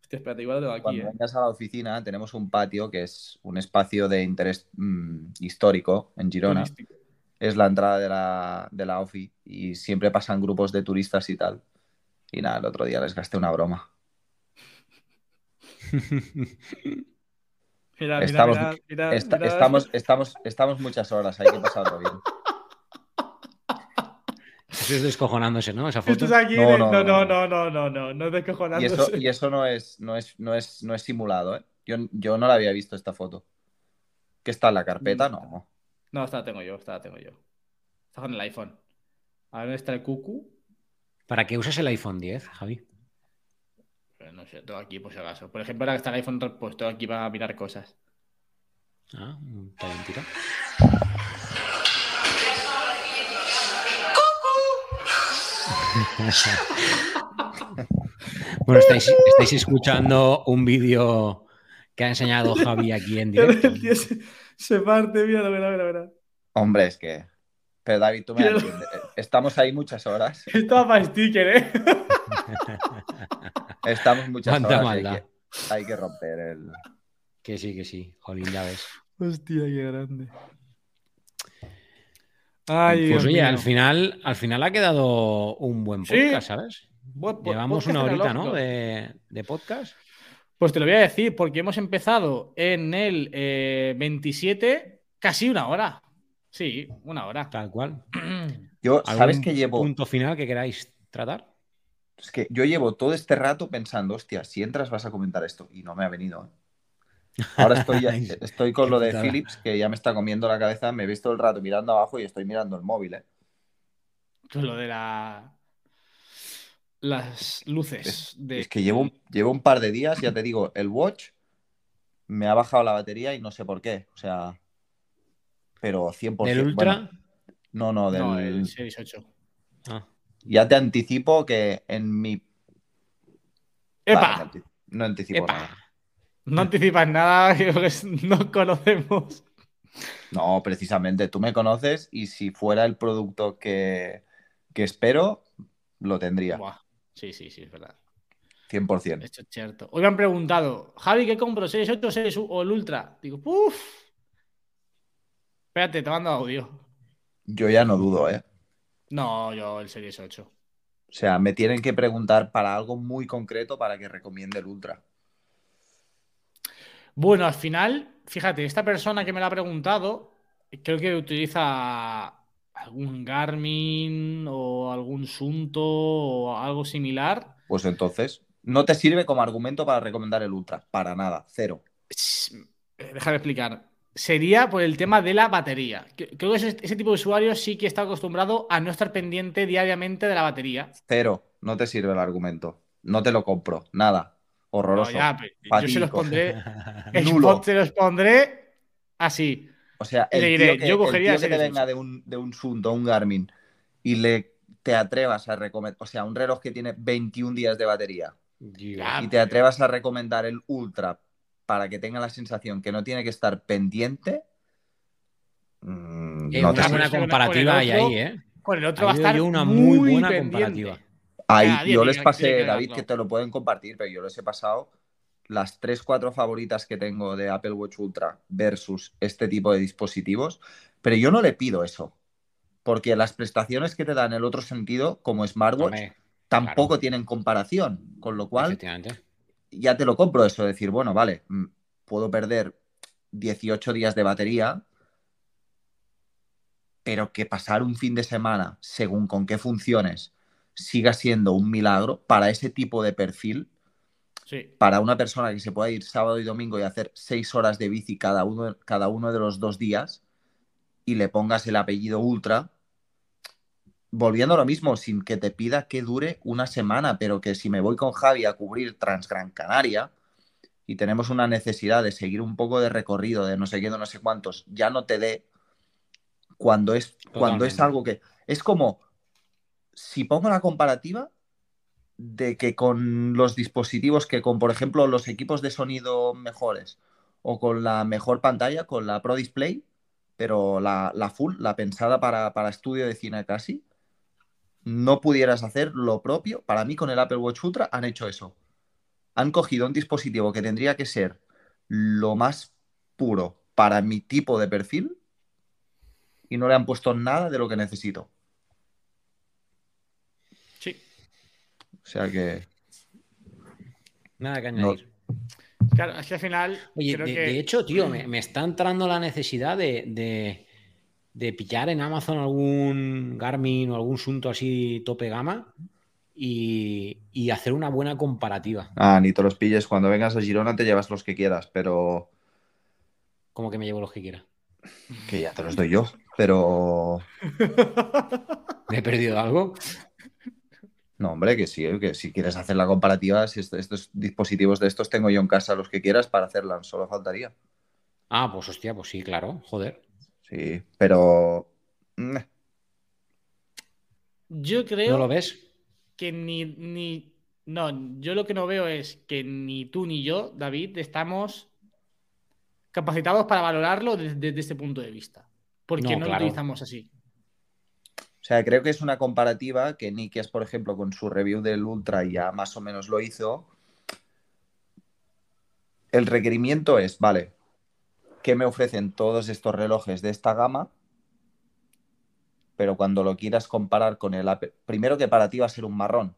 Hostia, espérate, igual lo tengo aquí, Cuando ¿eh? vengas a la oficina, tenemos un patio que es un espacio de interés mm, histórico en Girona. Turístico. Es la entrada de la, de la OFI y siempre pasan grupos de turistas y tal. Y nada, el otro día les gasté una broma. Mira, mira, Estamos- mira, Esta- estamos, estamos, estamos muchas horas, hay que pasarlo bien. Eso es descojonándose, ¿no? Esa foto. Aquí. No, de- no, No, no, no. no, no, no, Y descojonándose. eso, y eso no, es, no, es, no, es, no es simulado, ¿eh? Yo, yo no la había visto esta foto. ¿Qué está en la carpeta? No. No, esta la tengo yo, esta la tengo yo. Está con el iPhone. A ver dónde está el cucu. ¿Para qué usas el iPhone 10, Javi? Pero no sé, todo aquí por si acaso. Por ejemplo, ahora que está el iPhone repuesto aquí para mirar cosas. Ah, un talentito. bueno, estáis, estáis escuchando un vídeo que ha enseñado Javi aquí en directo. El tío se, se parte, mira, mira, mira, mira. Hombre, es que. Pero David, tú me Pero- entiendes. Estamos ahí muchas horas. Esto va para sticker, ¿eh? Estamos muchas Cuánta horas. Hay maldad. que, hay que romper el. Que sí, que sí. Jolín, ya ves. Hostia, qué grande. Ay, Pues Dios oye, mío. al final, al final ha quedado un buen Sí. podcast, ¿sabes? Buen po- Llevamos podcast una horita, ¿no? De, de podcast. Pues te lo voy a decir, porque hemos empezado en el eh, 27, casi una hora. Sí, una hora. Tal cual. Yo, ¿sabes ¿Algún que llevo? punto final que queráis tratar? Es que yo llevo todo este rato pensando, hostia, si entras vas a comentar esto. Y no me ha venido. ¿eh? Ahora estoy, ya- estoy con lo de. Philips, que ya me está comiendo la cabeza. Me he visto el rato mirando abajo y estoy mirando el móvil. ¿eh? Con lo de la. Las luces. Es, de... es que llevo, un- llevo un par de días, ya te digo, el watch me ha bajado la batería y no sé por qué. O sea, pero 100%. ¿Del Ultra? bueno, no, no, del, No, el Series 8. Ah, ya te anticipo que en mi... ¡Epa! Vale, no anticipo Epa. nada. No anticipas nada, que no conocemos. No, precisamente, tú me conoces y si fuera el producto que, espero, lo tendría. Sí, sí, sí, es verdad. 100%. Esto es cierto. Hoy me han preguntado, Javi, ¿qué compro? ¿Series 8 series o el Ultra? Digo, uff. Espérate, te mando audio. Yo ya no dudo, ¿eh? No, yo el Series 8. O sea, me tienen que preguntar para algo muy concreto para que recomiende el Ultra. Bueno, al final, fíjate, esta persona que me lo ha preguntado, creo que utiliza algún Garmin o algún Sunto o algo similar. Pues entonces, no te sirve como argumento para recomendar el Ultra, para nada, cero. Déjame explicar. Sería por el tema de la batería. Creo que ese, tipo de usuario sí que está acostumbrado a no estar pendiente diariamente de la batería. Cero, no te sirve el argumento. No te lo compro, nada. Horroroso. yo se los pondré. se los pondré así. O sea, el tío que, yo cogería que te venga de un, de un Sunto, un Garmin, y le te atrevas a recomendar, o sea, un reloj que tiene 21 días de batería, y te atrevas a recomendar el Ultra para que tenga la sensación que no tiene que estar pendiente. Mm, no una buena comparativa ahí, ¿eh? Con el otro va a estar una muy, buena comparativa. Ahí, yo les pasé, David, que te lo pueden compartir, pero yo les he pasado las 3, 4 favoritas que tengo de Apple Watch Ultra versus este tipo de dispositivos, pero yo no le pido eso, porque las prestaciones que te dan en el otro sentido, como smartwatch, tampoco tienen comparación, con lo cual ya te lo compro eso, decir, bueno, vale, mm, puedo perder 18 días de batería, pero que pasar un fin de semana, según con qué funciones, siga siendo un milagro para ese tipo de perfil. Para una persona que se pueda ir sábado y domingo y hacer seis horas de bici cada uno, cada uno de los dos días y le pongas el apellido Ultra, volviendo a lo mismo, sin que te pida que dure una semana, pero que si me voy con Javi a cubrir Transgran Canaria y tenemos una necesidad de seguir un poco de recorrido de no sé qué, no sé cuántos, ya no te dé cuando es, cuando es algo que es como si pongo la comparativa de que con los dispositivos que con, por ejemplo, los equipos de sonido mejores o con la mejor pantalla, con la Pro Display, pero la, full, la pensada para, para, estudio de cine casi, no pudieras hacer lo propio. Para mí, con el Apple Watch Ultra han hecho eso. Han cogido un dispositivo que tendría que ser lo más puro para mi tipo de perfil y no le han puesto nada de lo que necesito. O sea que. Nada que añadir. Claro, es que al final. Oye, de, hecho, tío, me, está entrando la necesidad de, de, pillar en Amazon algún Garmin o algún Sunto así tope gama y, y, hacer una buena comparativa. Ah, ni te los pilles. Cuando vengas a Girona te llevas los que quieras, pero. ¿Cómo que me llevo los que quiera? Que ya te los doy yo, pero. ¿Me he perdido algo? No, hombre, que sí, que si quieres hacer la comparativa, si estos, dispositivos de estos tengo yo en casa los que quieras para hacerla, solo faltaría. Ah, pues hostia, pues sí, claro, joder. Sí, pero. Yo creo. ¿No lo ves? Que ni, ni. No, yo lo que no veo es que ni tú ni yo, David, estamos capacitados para valorarlo desde, este punto de vista. Porque no, lo utilizamos así. O sea, creo que es una comparativa que Nikias, por ejemplo, con su review del Ultra ya más o menos lo hizo. El requerimiento es, vale, ¿qué me ofrecen todos estos relojes de esta gama? Pero cuando lo quieras comparar con el Apple, primero que para ti va a ser un marrón.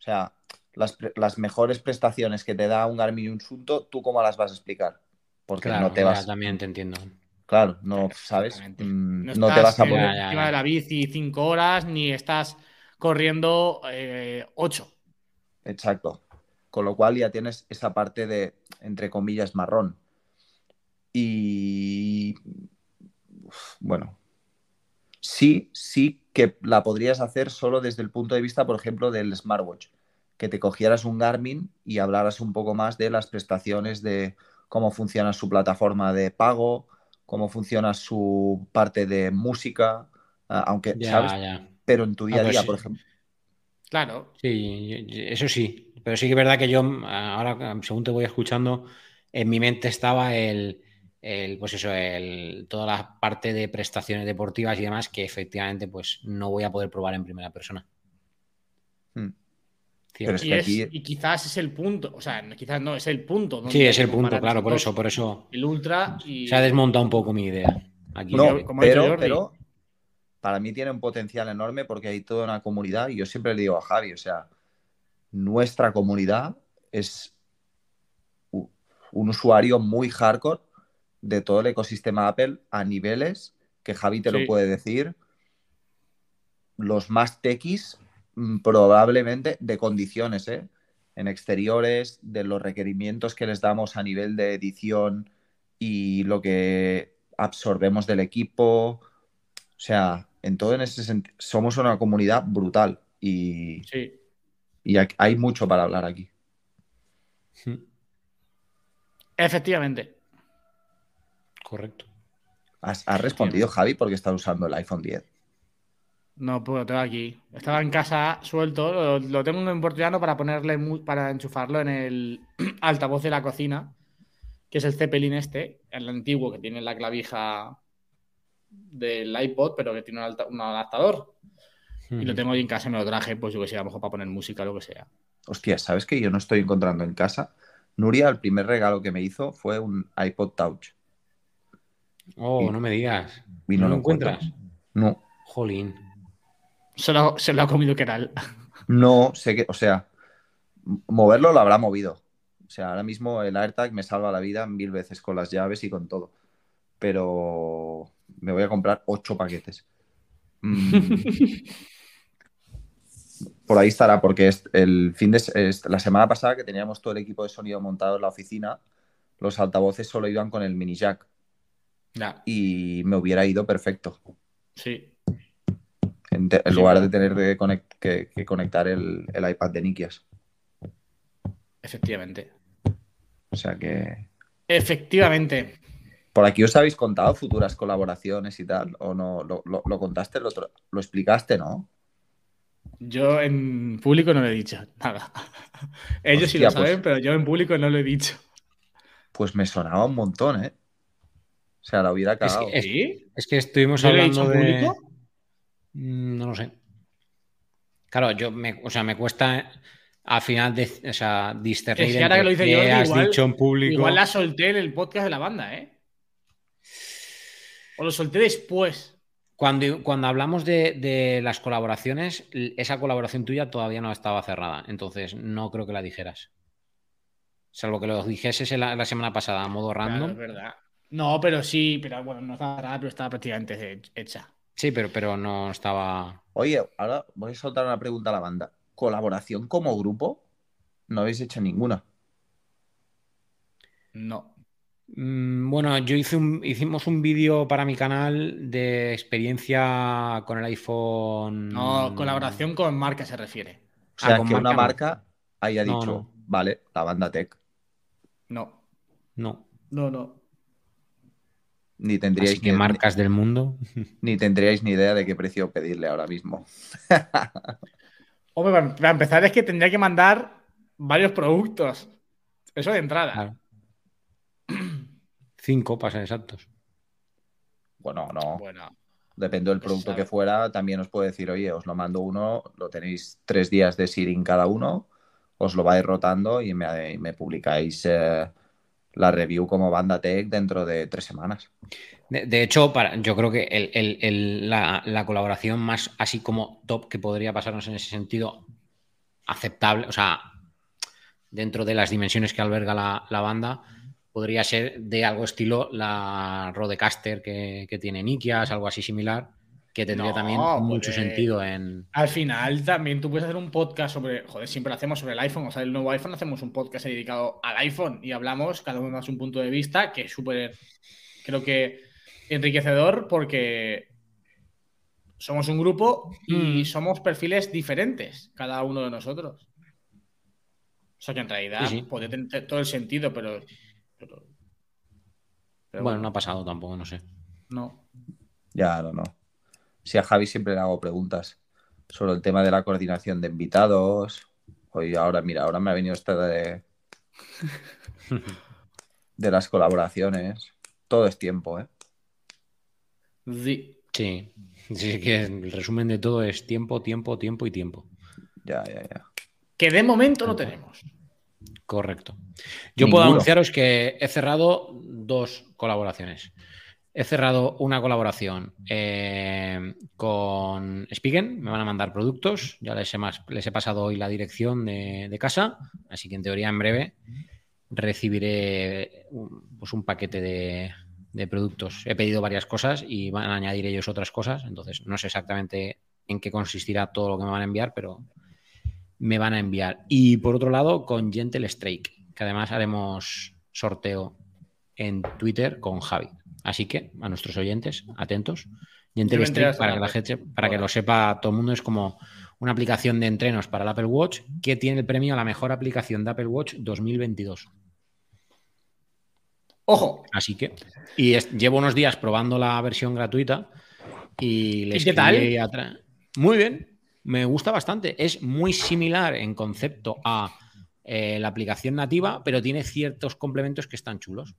O sea, las, mejores prestaciones que te da un Garmin y un Sunto, ¿tú cómo las vas a explicar? Porque no te vas. También te entiendo. Claro, no sabes, mm, no, te vas a poner encima de la bici cinco horas ni estás corriendo eh, ocho. Exacto. Con lo cual ya tienes esa parte de, entre comillas, marrón. Y bueno, sí, sí que la podrías hacer solo desde el punto de vista, por ejemplo, del smartwatch. Que te cogieras un Garmin y hablaras un poco más de las prestaciones, de cómo funciona su plataforma de pago, cómo funciona su parte de música, ah, aunque, ¿sabes? Pero en tu día a día, por ejemplo. Claro. Sí, eso sí. Pero sí que es verdad que yo, ahora, según te voy escuchando, en mi mente estaba el, el, pues eso, el, toda la parte de prestaciones deportivas y demás que efectivamente pues no voy a poder probar en primera persona. Hmm. Y, quizás es el punto, o sea, quizás no, es el punto. sí, es el punto, claro, por eso, por eso. El ultra Se ha desmontado un poco mi idea. Aquí. No, pero, pero para mí tiene un potencial enorme porque hay toda una comunidad y yo siempre le digo a Javi, o sea, nuestra comunidad es un usuario muy hardcore de todo el ecosistema Apple a niveles que Javi te lo puede decir, los más techis probablemente de condiciones, ¿eh? en exteriores, de los requerimientos que les damos a nivel de edición y lo que absorbemos del equipo. O sea, en todo en ese sentido, somos una comunidad brutal y, y hay mucho para hablar aquí. Efectivamente. Correcto. ¿Has, respondido, Javi, porque está usando el iPhone 10? No, pues lo tengo aquí. Estaba en casa suelto, lo, tengo en portugués para ponerle para enchufarlo en el altavoz de la cocina, que es el Zeppelin este, el antiguo que tiene la clavija del iPod, pero que tiene un, adaptador. Y lo tengo ahí en casa y me lo traje, pues yo que sé, a lo mejor para poner música o lo que sea. Hostia, ¿sabes que yo no estoy encontrando en casa? Nuria, el primer regalo que me hizo fue un iPod Touch. Oh, no me digas. ¿No, lo encuentras? No. Jolín. Se lo, se lo ha comido Keral. No, sé que, o sea, moverlo lo habrá movido. O sea, ahora mismo el AirTag me salva la vida mil veces con las llaves y con todo. Pero me voy a comprar ocho paquetes. Mm. Por ahí estará, porque el fin de la semana pasada que teníamos todo el equipo de sonido montado en la oficina, los altavoces solo iban con el mini jack. Y me hubiera ido perfecto. Sí. En, lugar de tener que, conectar el, iPad de Nikias. Efectivamente. O sea que. Efectivamente. Por aquí os habéis contado futuras colaboraciones y tal, o no lo, contaste, lo, lo explicaste, ¿no? Yo en público no lo he dicho nada. Ellos sí lo saben, pues pero yo en público no lo he dicho. Pues me sonaba un montón, ¿eh? O sea, la hubiera cagado. Es que, es, que estuvimos hablando de. Público? Mm, no lo sé. Claro, yo me, o sea, me cuesta al final de, o sea, discernir. Es que ahora que lo dice yo, has igual, dicho en público. Igual la solté en el podcast de la banda, ¿eh? O lo solté después. Cuando, cuando hablamos de, de, las colaboraciones, esa colaboración tuya todavía no estaba cerrada. Entonces, no creo que la dijeras. Salvo que lo dijeses la, la semana pasada a modo random. es verdad. No, pero sí, pero bueno, no estaba pero estaba prácticamente hecha. Sí, pero, pero no estaba. Oye, ahora voy a soltar una pregunta a la banda. ¿Colaboración como grupo? No habéis hecho ninguna. No. Mm, bueno, yo hice un, hicimos un vídeo para mi canal de experiencia con el iPhone. No, colaboración con marca se refiere. O sea, ah, que una marca haya dicho, vale, la banda Tech. No. No. No, no. Ni tendríais que marcas del mundo. Ni tendríais ni idea de qué precio pedirle ahora mismo. Hombre, para empezar es que tendría que mandar varios productos. Eso de entrada. Cinco pasan exactos. Bueno, no. Bueno. Depende del producto que fuera, también os puedo decir, oye, os lo mando uno, lo tenéis tres días de seeding cada uno, os lo vais rotando y me, publicáis eh, la review como banda tech dentro de tres semanas. De, hecho, para, yo creo que la, colaboración más así como top que podría pasarnos en ese sentido, aceptable, o sea, dentro de las dimensiones que alberga la, banda, podría ser de algo estilo la Rodecaster que, que tiene Nikias, algo así similar que tendría también mucho sentido en. Al final también tú puedes hacer un podcast sobre. Joder, siempre lo hacemos sobre el iPhone. O sea, el nuevo iPhone hacemos un podcast dedicado al iPhone y hablamos, cada uno da un punto de vista que es súper. Creo que enriquecedor porque somos un grupo y mm. somos perfiles diferentes, cada uno de nosotros. O sea que en realidad puede tener todo el sentido, pero. bueno, no ha pasado tampoco, no sé. No. Ya, no, no. Si a Javi siempre le hago preguntas sobre el tema de la coordinación de invitados. Hoy ahora, mira, ahora me ha venido esta de, de las colaboraciones. todo es tiempo, ¿eh? Sí. Sí, sí, que el resumen de todo es tiempo, tiempo, tiempo y tiempo. Ya, ya, ya. Que de momento no tenemos. Correcto. Yo puedo anunciaros que he cerrado dos colaboraciones. He cerrado una colaboración eh, con Spigen, me van a mandar productos, ya les he, les he pasado hoy la dirección de, casa, así que en teoría en breve recibiré un, pues un paquete de, de, productos. He pedido varias cosas y van a añadir ellos otras cosas, entonces no sé exactamente en qué consistirá todo lo que me van a enviar, pero me van a enviar. Y por otro lado, con Gentle Strike, que además haremos sorteo en Twitter con Javi. Así que a nuestros oyentes, atentos. Gentle Strike, para que la gente, para que lo sepa todo el mundo, es como una aplicación de entrenos para el Apple Watch que tiene el premio a la mejor aplicación de Apple Watch 2022. Ojo. Así que. Y llevo unos días probando la versión gratuita y les ¿Qué tal? Muy bien. Me gusta bastante. Es muy similar en concepto a eh, la aplicación nativa, pero tiene ciertos complementos que están chulos.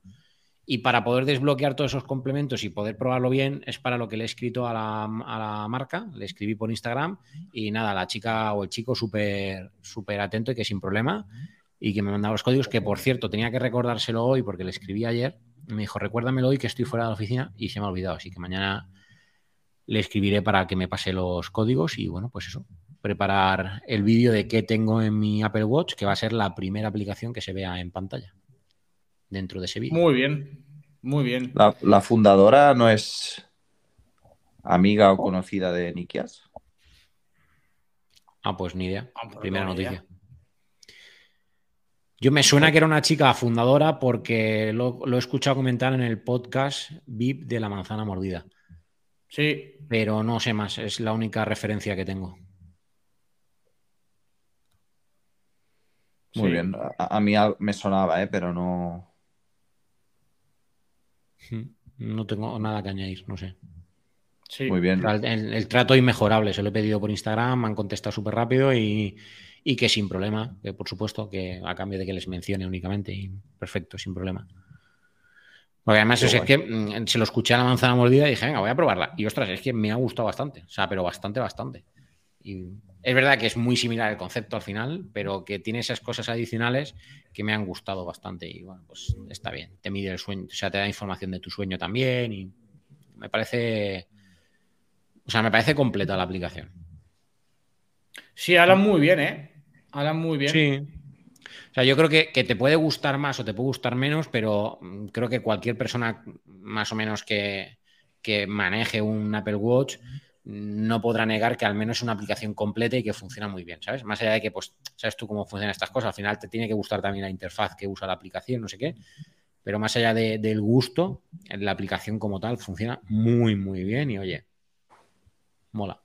Y para poder desbloquear todos esos complementos y poder probarlo bien, es para lo que le he escrito a la, marca, le escribí por Instagram y nada, la chica o el chico súper súper atento y que sin problema y que me mandaba los códigos, que por cierto tenía que recordárselo hoy porque le escribí ayer. me dijo, recuérdamelo hoy que estoy fuera de la oficina y se me ha olvidado. Así que mañana le escribiré para que me pase los códigos y bueno, pues eso, preparar el vídeo de qué tengo en mi Apple Watch, que va a ser la primera aplicación que se vea en pantalla dentro de ese vídeo. Muy bien, muy bien. La, fundadora no es amiga o conocida de Nikias. Ah, pues ni idea. Ah, pues Primera noticia. Yo me suena que era una chica fundadora porque lo, he escuchado comentar en el podcast VIP de la manzana mordida. Sí. Pero no sé más, es la única referencia que tengo. Muy bien. A, a, mí me sonaba, ¿eh? pero no. No tengo nada que añadir, no sé. Sí. Muy bien. El, trato inmejorable, se lo he pedido por Instagram, me han contestado súper rápido y, que sin problema, que por supuesto, que a cambio de que les mencione únicamente y perfecto, sin problema. Porque además es, que mm, se lo escuché a la manzana mordida y dije, venga, voy a probarla. Y ostras, es que me ha gustado bastante, o sea, pero bastante, bastante. Y es verdad que es muy similar el concepto al final, pero que tiene esas cosas adicionales que me han gustado bastante. Y bueno, pues está bien. Te mide el sueño, o sea, te da información de tu sueño también. Y me parece. O sea, me parece completa la aplicación. Sí, hablan muy bien, ¿eh? Hablan muy bien. Sí. O sea, yo creo que, que, te puede gustar más o te puede gustar menos, pero mm, creo que cualquier persona más o menos que, que maneje un Apple Watch no podrá negar que al menos es una aplicación completa y que funciona muy bien, ¿sabes? Más allá de que, pues, sabes tú cómo funcionan estas cosas, al final te tiene que gustar también la interfaz que usa la aplicación, no sé qué, pero más allá del gusto, la aplicación como tal funciona muy, muy bien y oye, mola.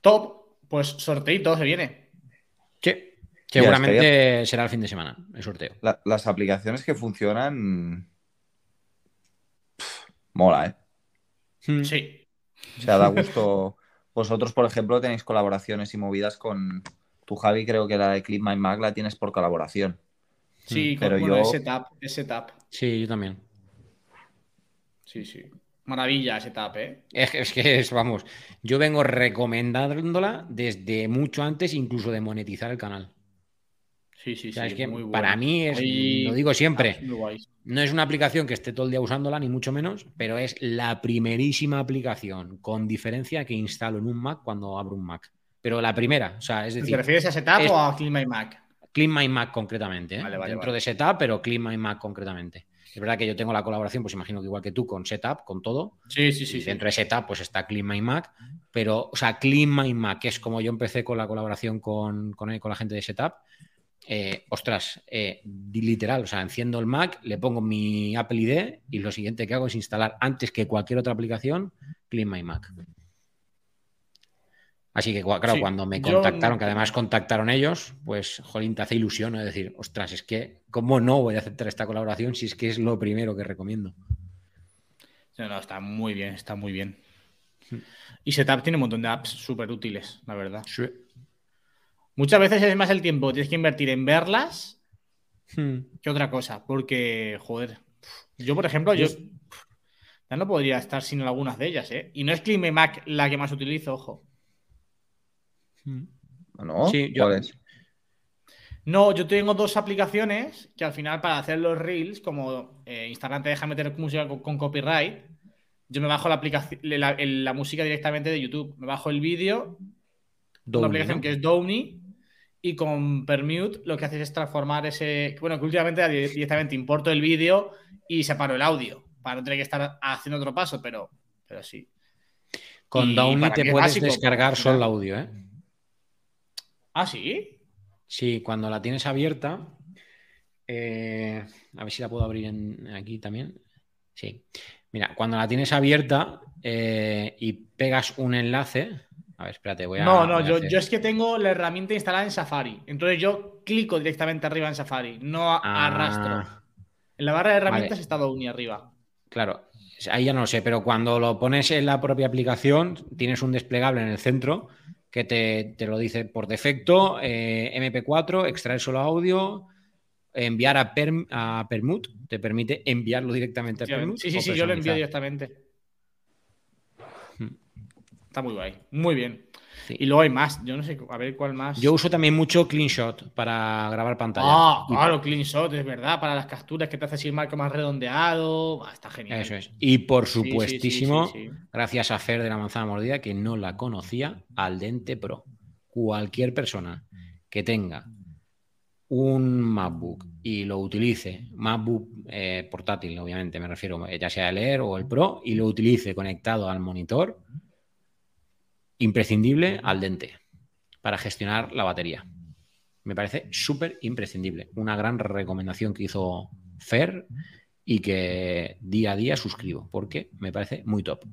Top, pues sorteito se viene. Sí, seguramente será el fin de semana el sorteo. las aplicaciones que funcionan... mola, ¿eh? Hmm. Sí. O sea, da gusto. Vosotros, por ejemplo, tenéis colaboraciones y movidas con tu Javi, creo que la de Clip My Mag la tienes por colaboración. Sí, mm, pero yo... ese tap, ese tap. Sí, yo también. Sí, sí. Maravilla ese tap, ¿eh? Es, que es, vamos, yo vengo recomendándola desde mucho antes, incluso de monetizar el canal. Sí, sí, sí. Es que para mí es, lo digo siempre, no es una aplicación que esté todo el día usándola, ni mucho menos, pero es la primerísima aplicación con diferencia que instalo en un Mac cuando abro un Mac. Pero la primera, o sea, es decir. ¿Te refieres a Setup o a Clean My Mac? Clean My Mac concretamente, ¿eh? dentro de Setup, pero Clean My Mac concretamente. Es verdad que yo tengo la colaboración, pues imagino que igual que tú, con Setup, con todo. Sí, sí, sí. dentro de Setup, pues está Clean My Mac, pero, o sea, Clean My Mac, que es como yo empecé con la colaboración con, con, con la gente de Setup, eh, ostras, eh, literal, o sea, enciendo el Mac, le pongo mi Apple ID y lo siguiente que hago es instalar antes que cualquier otra aplicación Clean My Mac. Así que, claro, cuando me contactaron, que además contactaron ellos, pues, jolín, te hace ilusión, ¿no? decir, ostras, es que, ¿cómo no voy a aceptar esta colaboración si es que es lo primero que recomiendo? No, no, está muy bien, está muy bien. Hmm. Y Setup tiene un montón de apps súper útiles, la verdad. Sí. Muchas veces es más el tiempo tienes que invertir en verlas hmm. que otra cosa, porque, joder, Yo, por ejemplo, yo, ya no podría estar sin algunas de ellas, ¿eh? Y no es Clime Mac la que más utilizo, ojo. ¿No? Sí, yo... No, yo tengo dos aplicaciones que al final para hacer los reels, como eh, Instagram te deja meter música con, copyright, yo me bajo la, aplicación, la, música directamente de YouTube. Me bajo el vídeo, una aplicación que es Downy, y con Permute lo que haces es transformar ese. Bueno, que últimamente directamente importo el vídeo y separo el audio para no tener que estar haciendo otro paso, pero, pero sí. Con Downy te puedes descargar solo el audio, ¿eh? ¿Ah, sí? Sí, cuando la tienes abierta. Eh, a ver si la puedo abrir aquí también. Sí. Mira, cuando la tienes abierta eh, y pegas un enlace. A ver, espérate, voy a. No, no, yo, es que tengo la herramienta instalada en Safari. Entonces yo clico directamente arriba en Safari, no ah. arrastro. En la barra de herramientas está Downy arriba. Claro, ahí ya no lo sé, pero cuando lo pones en la propia aplicación, tienes un desplegable en el centro que te, lo dice por defecto, eh, MP4, extraer solo audio, enviar a, a Permut, te permite enviarlo directamente a Permut. Sí, sí, sí, yo lo envío directamente. Está muy guay, muy bien. Y luego hay más, yo no sé, a ver cuál más. Yo uso también mucho CleanShot para grabar pantalla. Ah, claro, CleanShot, es verdad, para las capturas que te hace así marco más redondeado. está genial. Eso es. Y por supuestísimo, gracias a Fer de la manzana mordida, que no la conocía, al Dente Pro. Cualquier persona que tenga un MacBook y lo utilice, MacBook eh, portátil, obviamente, me refiero, ya sea el Air o el Pro, y lo utilice conectado al monitor, imprescindible al dente para gestionar la batería. Me parece súper imprescindible. Una gran recomendación que hizo Fer y que día a día suscribo porque me parece muy top.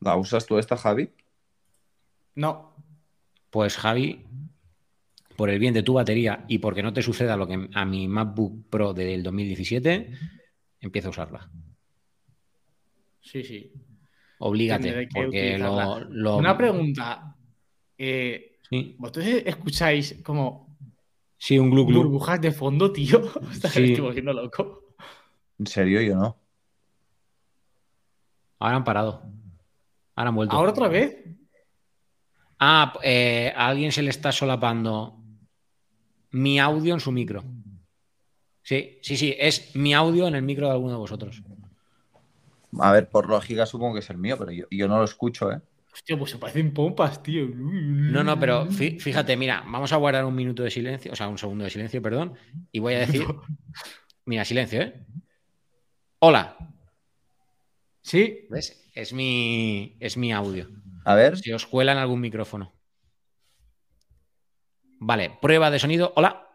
¿La usas tú esta, Javi? No. Pues Javi, por el bien de tu batería y porque no te suceda lo que a mi MacBook Pro del 2017, empieza a usarla. Sí, sí. Oblígate. Porque lo, Una pregunta. Eh, ¿Vosotros escucháis como. Sí, un glu, Burbujas de fondo, tío. estoy volviendo loco. ¿En serio? Yo no. Ahora han parado. Ahora han vuelto. ¿Ahora otra vez? Ah, eh, a alguien se le está solapando mi audio en su micro. Sí, sí, sí, es mi audio en el micro de alguno de vosotros. A ver, por lógica supongo que es el mío, pero yo, no lo escucho, ¿eh? Hostia, pues se parecen pompas, tío. No, no, pero fíjate, mira, vamos a guardar un minuto de silencio, o sea, un segundo de silencio, perdón, y voy a decir. Mira, silencio, ¿eh? Hola. Sí. ¿Ves? Es mi, es mi audio. A ver. Si os cuela en algún micrófono. Vale, prueba de sonido. Hola.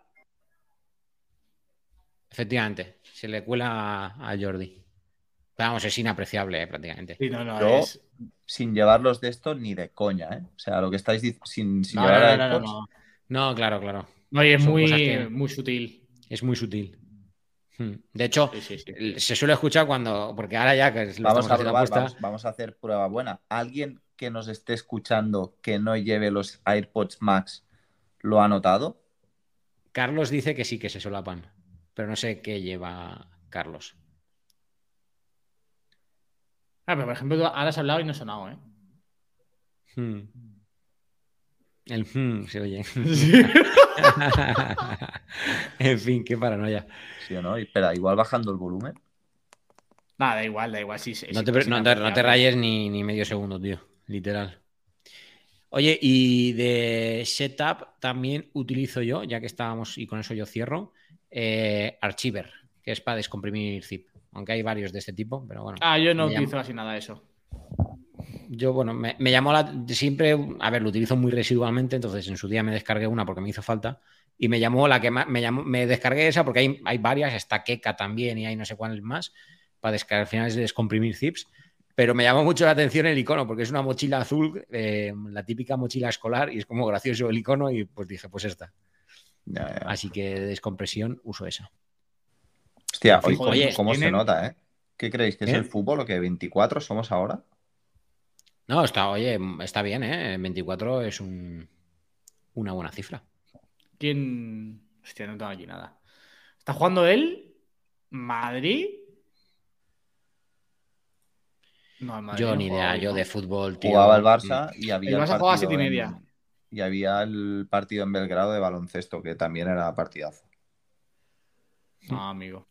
Efectivamente, se le cuela a Jordi. Vamos, es inapreciable eh, prácticamente. Yo, sin llevarlos de esto ni de coña, ¿eh? O sea, lo que estáis diciendo, sin, sin llevar no, no, no, claro, claro. No, y es muy, muy sutil. Es muy sutil. Hmm. De hecho, se suele escuchar cuando, porque ahora ya que lo vamos a probar, vamos, vamos, a hacer prueba buena. ¿Alguien que nos esté escuchando que no lleve los AirPods Max lo ha notado? Carlos dice que sí que se solapan, pero no sé qué lleva Carlos. Ah, pero por ejemplo, ahora has hablado y no ha sonado, ¿eh? Hmm. El hmm se oye. en fin, qué paranoia. Sí o no, espera, igual bajando el volumen. Nada, da igual, da igual, sí. no, te, rayes ni, medio segundo, tío. Literal. Oye, y de setup también utilizo yo, ya que estábamos, y con eso yo cierro, eh, Archiver, que es para descomprimir zip aunque hay varios de este tipo, pero bueno. Ah, yo no utilizo así nada de eso. Yo, bueno, me, llamó la. Siempre, a ver, lo utilizo muy residualmente, entonces en su día me descargué una porque me hizo falta. Y me llamó la que más. Me, llamó, me descargué esa porque hay, hay varias, está Keka también y hay no sé cuáles más, para descargar al final es descomprimir zips. Pero me llamó mucho la atención el icono porque es una mochila azul, eh, la típica mochila escolar, y es como gracioso el icono, y pues dije, pues esta. Así que de descompresión uso esa. Hostia, oye, ¿cómo se nota, eh? ¿Qué creéis? ¿Que es ¿Eh? el fútbol o que 24 somos ahora? No, está, oye, está bien, ¿eh? 24 es una buena cifra. ¿Quién? Hostia, no tengo aquí nada. ¿Está jugando él? ¿Madrid? No, yo ni idea, yo de fútbol, tío. Jugaba el Barça y había. El Barça jugaba a siete y media. y había el partido en Belgrado de baloncesto, que también era partidazo. No, amigo.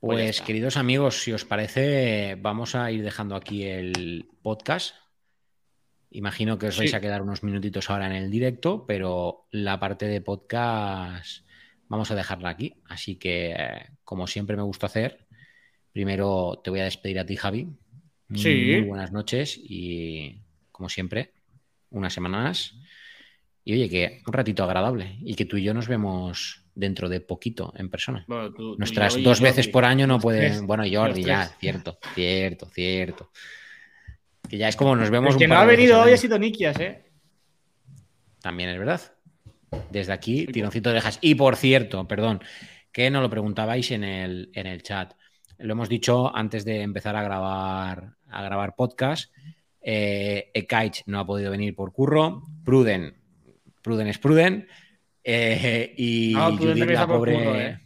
Pues, pues queridos amigos, si os parece, vamos a ir dejando aquí el podcast. Imagino que os vais a quedar unos minutitos ahora en el directo, pero la parte de podcast vamos a dejarla aquí. Así que, como siempre me gusta hacer, primero te voy a despedir a ti, Javi. Sí. Muy buenas noches y, como siempre, unas semanas. Y oye, que un ratito agradable y que tú y yo nos vemos dentro de poquito en persona. Nuestras dos veces por año no pueden. Bueno, Jordi, ya, cierto, cierto, cierto. Que ya es como nos vemos. El que no ha venido hoy ha sido Nikias, ¿eh? También es verdad. Desde aquí, tironcito de orejas. Y por cierto, perdón, que no lo preguntabais en el, en el chat. Lo hemos dicho antes de empezar a grabar, a grabar podcast. Eh, no ha podido venir por curro. Pruden, Pruden es Pruden. Eh, y no, Judith, la pobre. ¿eh?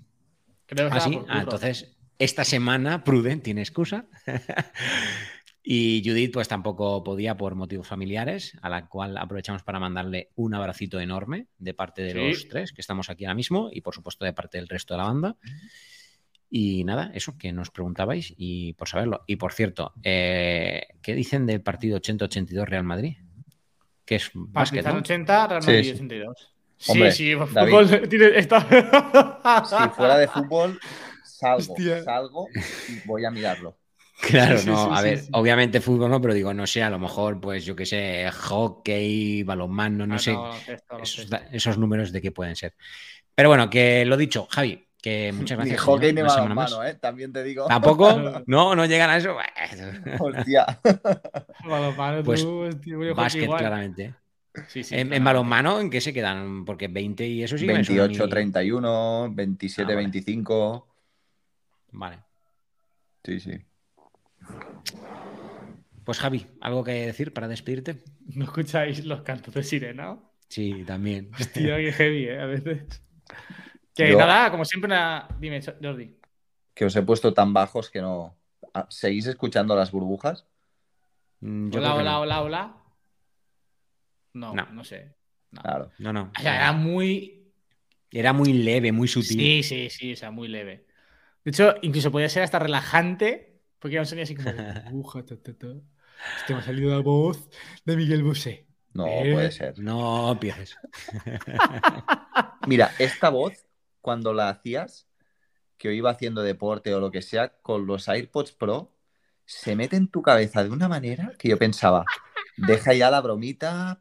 ¿Ah, sí? ah, entonces, esta semana Pruden tiene excusa. y Judith, pues tampoco podía por motivos familiares, a la cual aprovechamos para mandarle un abracito enorme de parte de los tres que estamos aquí ahora mismo y, por supuesto, de parte del resto de la banda. Y nada, eso que nos preguntabais y por saberlo. Y por cierto, eh, ¿qué dicen del partido 80-82 Real Madrid? Que es básquet, 80, Real Madrid 82. Sí, sí, fútbol tiene, si fuera de fútbol, salgo, salgo y voy a mirarlo. Claro, no, a ver, obviamente fútbol no, pero digo, no sé, a lo mejor, pues yo qué sé, hockey, balonmano, no, ah, sé, esos, esos, números de qué pueden ser. Pero bueno, que lo dicho, Javi, que muchas gracias. Ni hockey ni balonmano, ¿eh? También te digo. ¿Tampoco? No, no llegan a eso. Hostia. pues, básquet, claramente. En, balonmano, ¿en qué se quedan? Porque 20 y eso sí 28, 31, 27, 25. Vale. Sí, sí. Pues Javi, ¿algo que decir para despedirte? ¿No escucháis los cantos de sirena? Sí, también. Hostia, qué heavy, ¿eh? A veces. Que nada, como siempre, dime, Jordi. Que os he puesto tan bajos que no. Ah, ¿Seguís escuchando las burbujas? Mm, hola, hola, hola, hola. No, no, sé. No. Claro. No, no. era muy. Era muy leve, muy sutil. Sí, sí, sí, o sea, muy leve. De hecho, incluso podía ser hasta relajante, porque era un sonido así como. Burbuja, ta, ta, ta. Este me ha salido la voz de Miguel Bosé. No, puede ser. No pienses. Mira, esta voz cuando la hacías, que yo iba haciendo deporte o lo que sea, con los AirPods Pro, se mete en tu cabeza de una manera que yo pensaba, deja ya la bromita.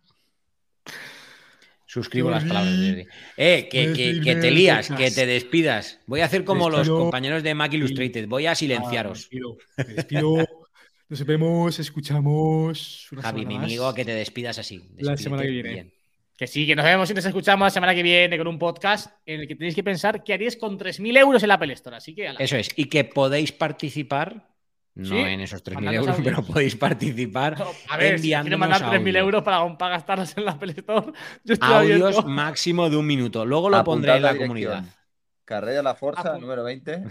Suscribo las palabras de Eh, que, que, te lías, que te despidas. Voy a hacer como los compañeros de Mac Illustrated. Voy a silenciaros. Ah, me despido. Nos vemos, escuchamos. Javi, mi amigo, que te despidas así. la semana que viene. Que sí, que nos vemos y nos escuchamos la semana que viene con un podcast en el que tenéis que pensar qué haríais con 3.000 euros en la Apple Store. Así que. Eso es. Y que podéis participar. No en esos 3.000 euros, pero podéis participar a ver, enviándonos si mandar 3.000 euros para, para, gastarlos en la Apple Store. audios máximo de un minuto. Luego lo pondré en la, comunidad. Carrera La Forza, número 20.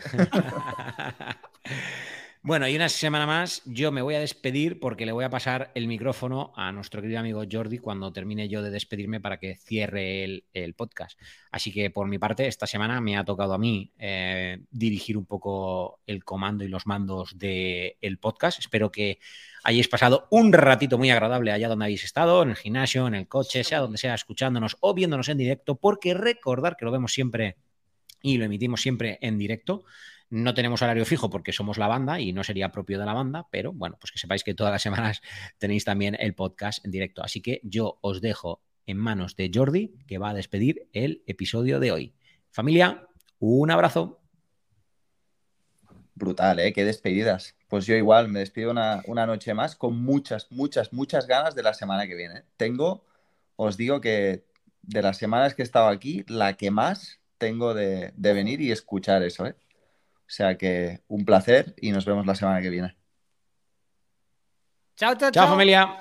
Bueno, y una semana más yo me voy a despedir porque le voy a pasar el micrófono a nuestro querido amigo Jordi cuando termine yo de despedirme para que cierre el, podcast. Así que por mi parte, esta semana me ha tocado a mí eh, dirigir un poco el comando y los mandos del podcast. Espero que hayáis pasado un ratito muy agradable allá donde habéis estado, en el gimnasio, en el coche, sea donde sea, escuchándonos o viéndonos en directo, porque recordar que lo vemos siempre y lo emitimos siempre en directo. No tenemos horario fijo porque somos la banda y no sería propio de la banda, pero bueno, pues que sepáis que todas las semanas tenéis también el podcast en directo. Así que yo os dejo en manos de Jordi, que va a despedir el episodio de hoy. Familia, un abrazo. Brutal, ¿eh? Qué despedidas. Pues yo igual me despido una, noche más con muchas, muchas, muchas ganas de la semana que viene. Tengo, os digo que de las semanas que he estado aquí, la que más tengo de, de venir y escuchar eso, ¿eh? O sea que un placer y nos vemos la semana que viene. Chao, chao, chao. Chao, familia.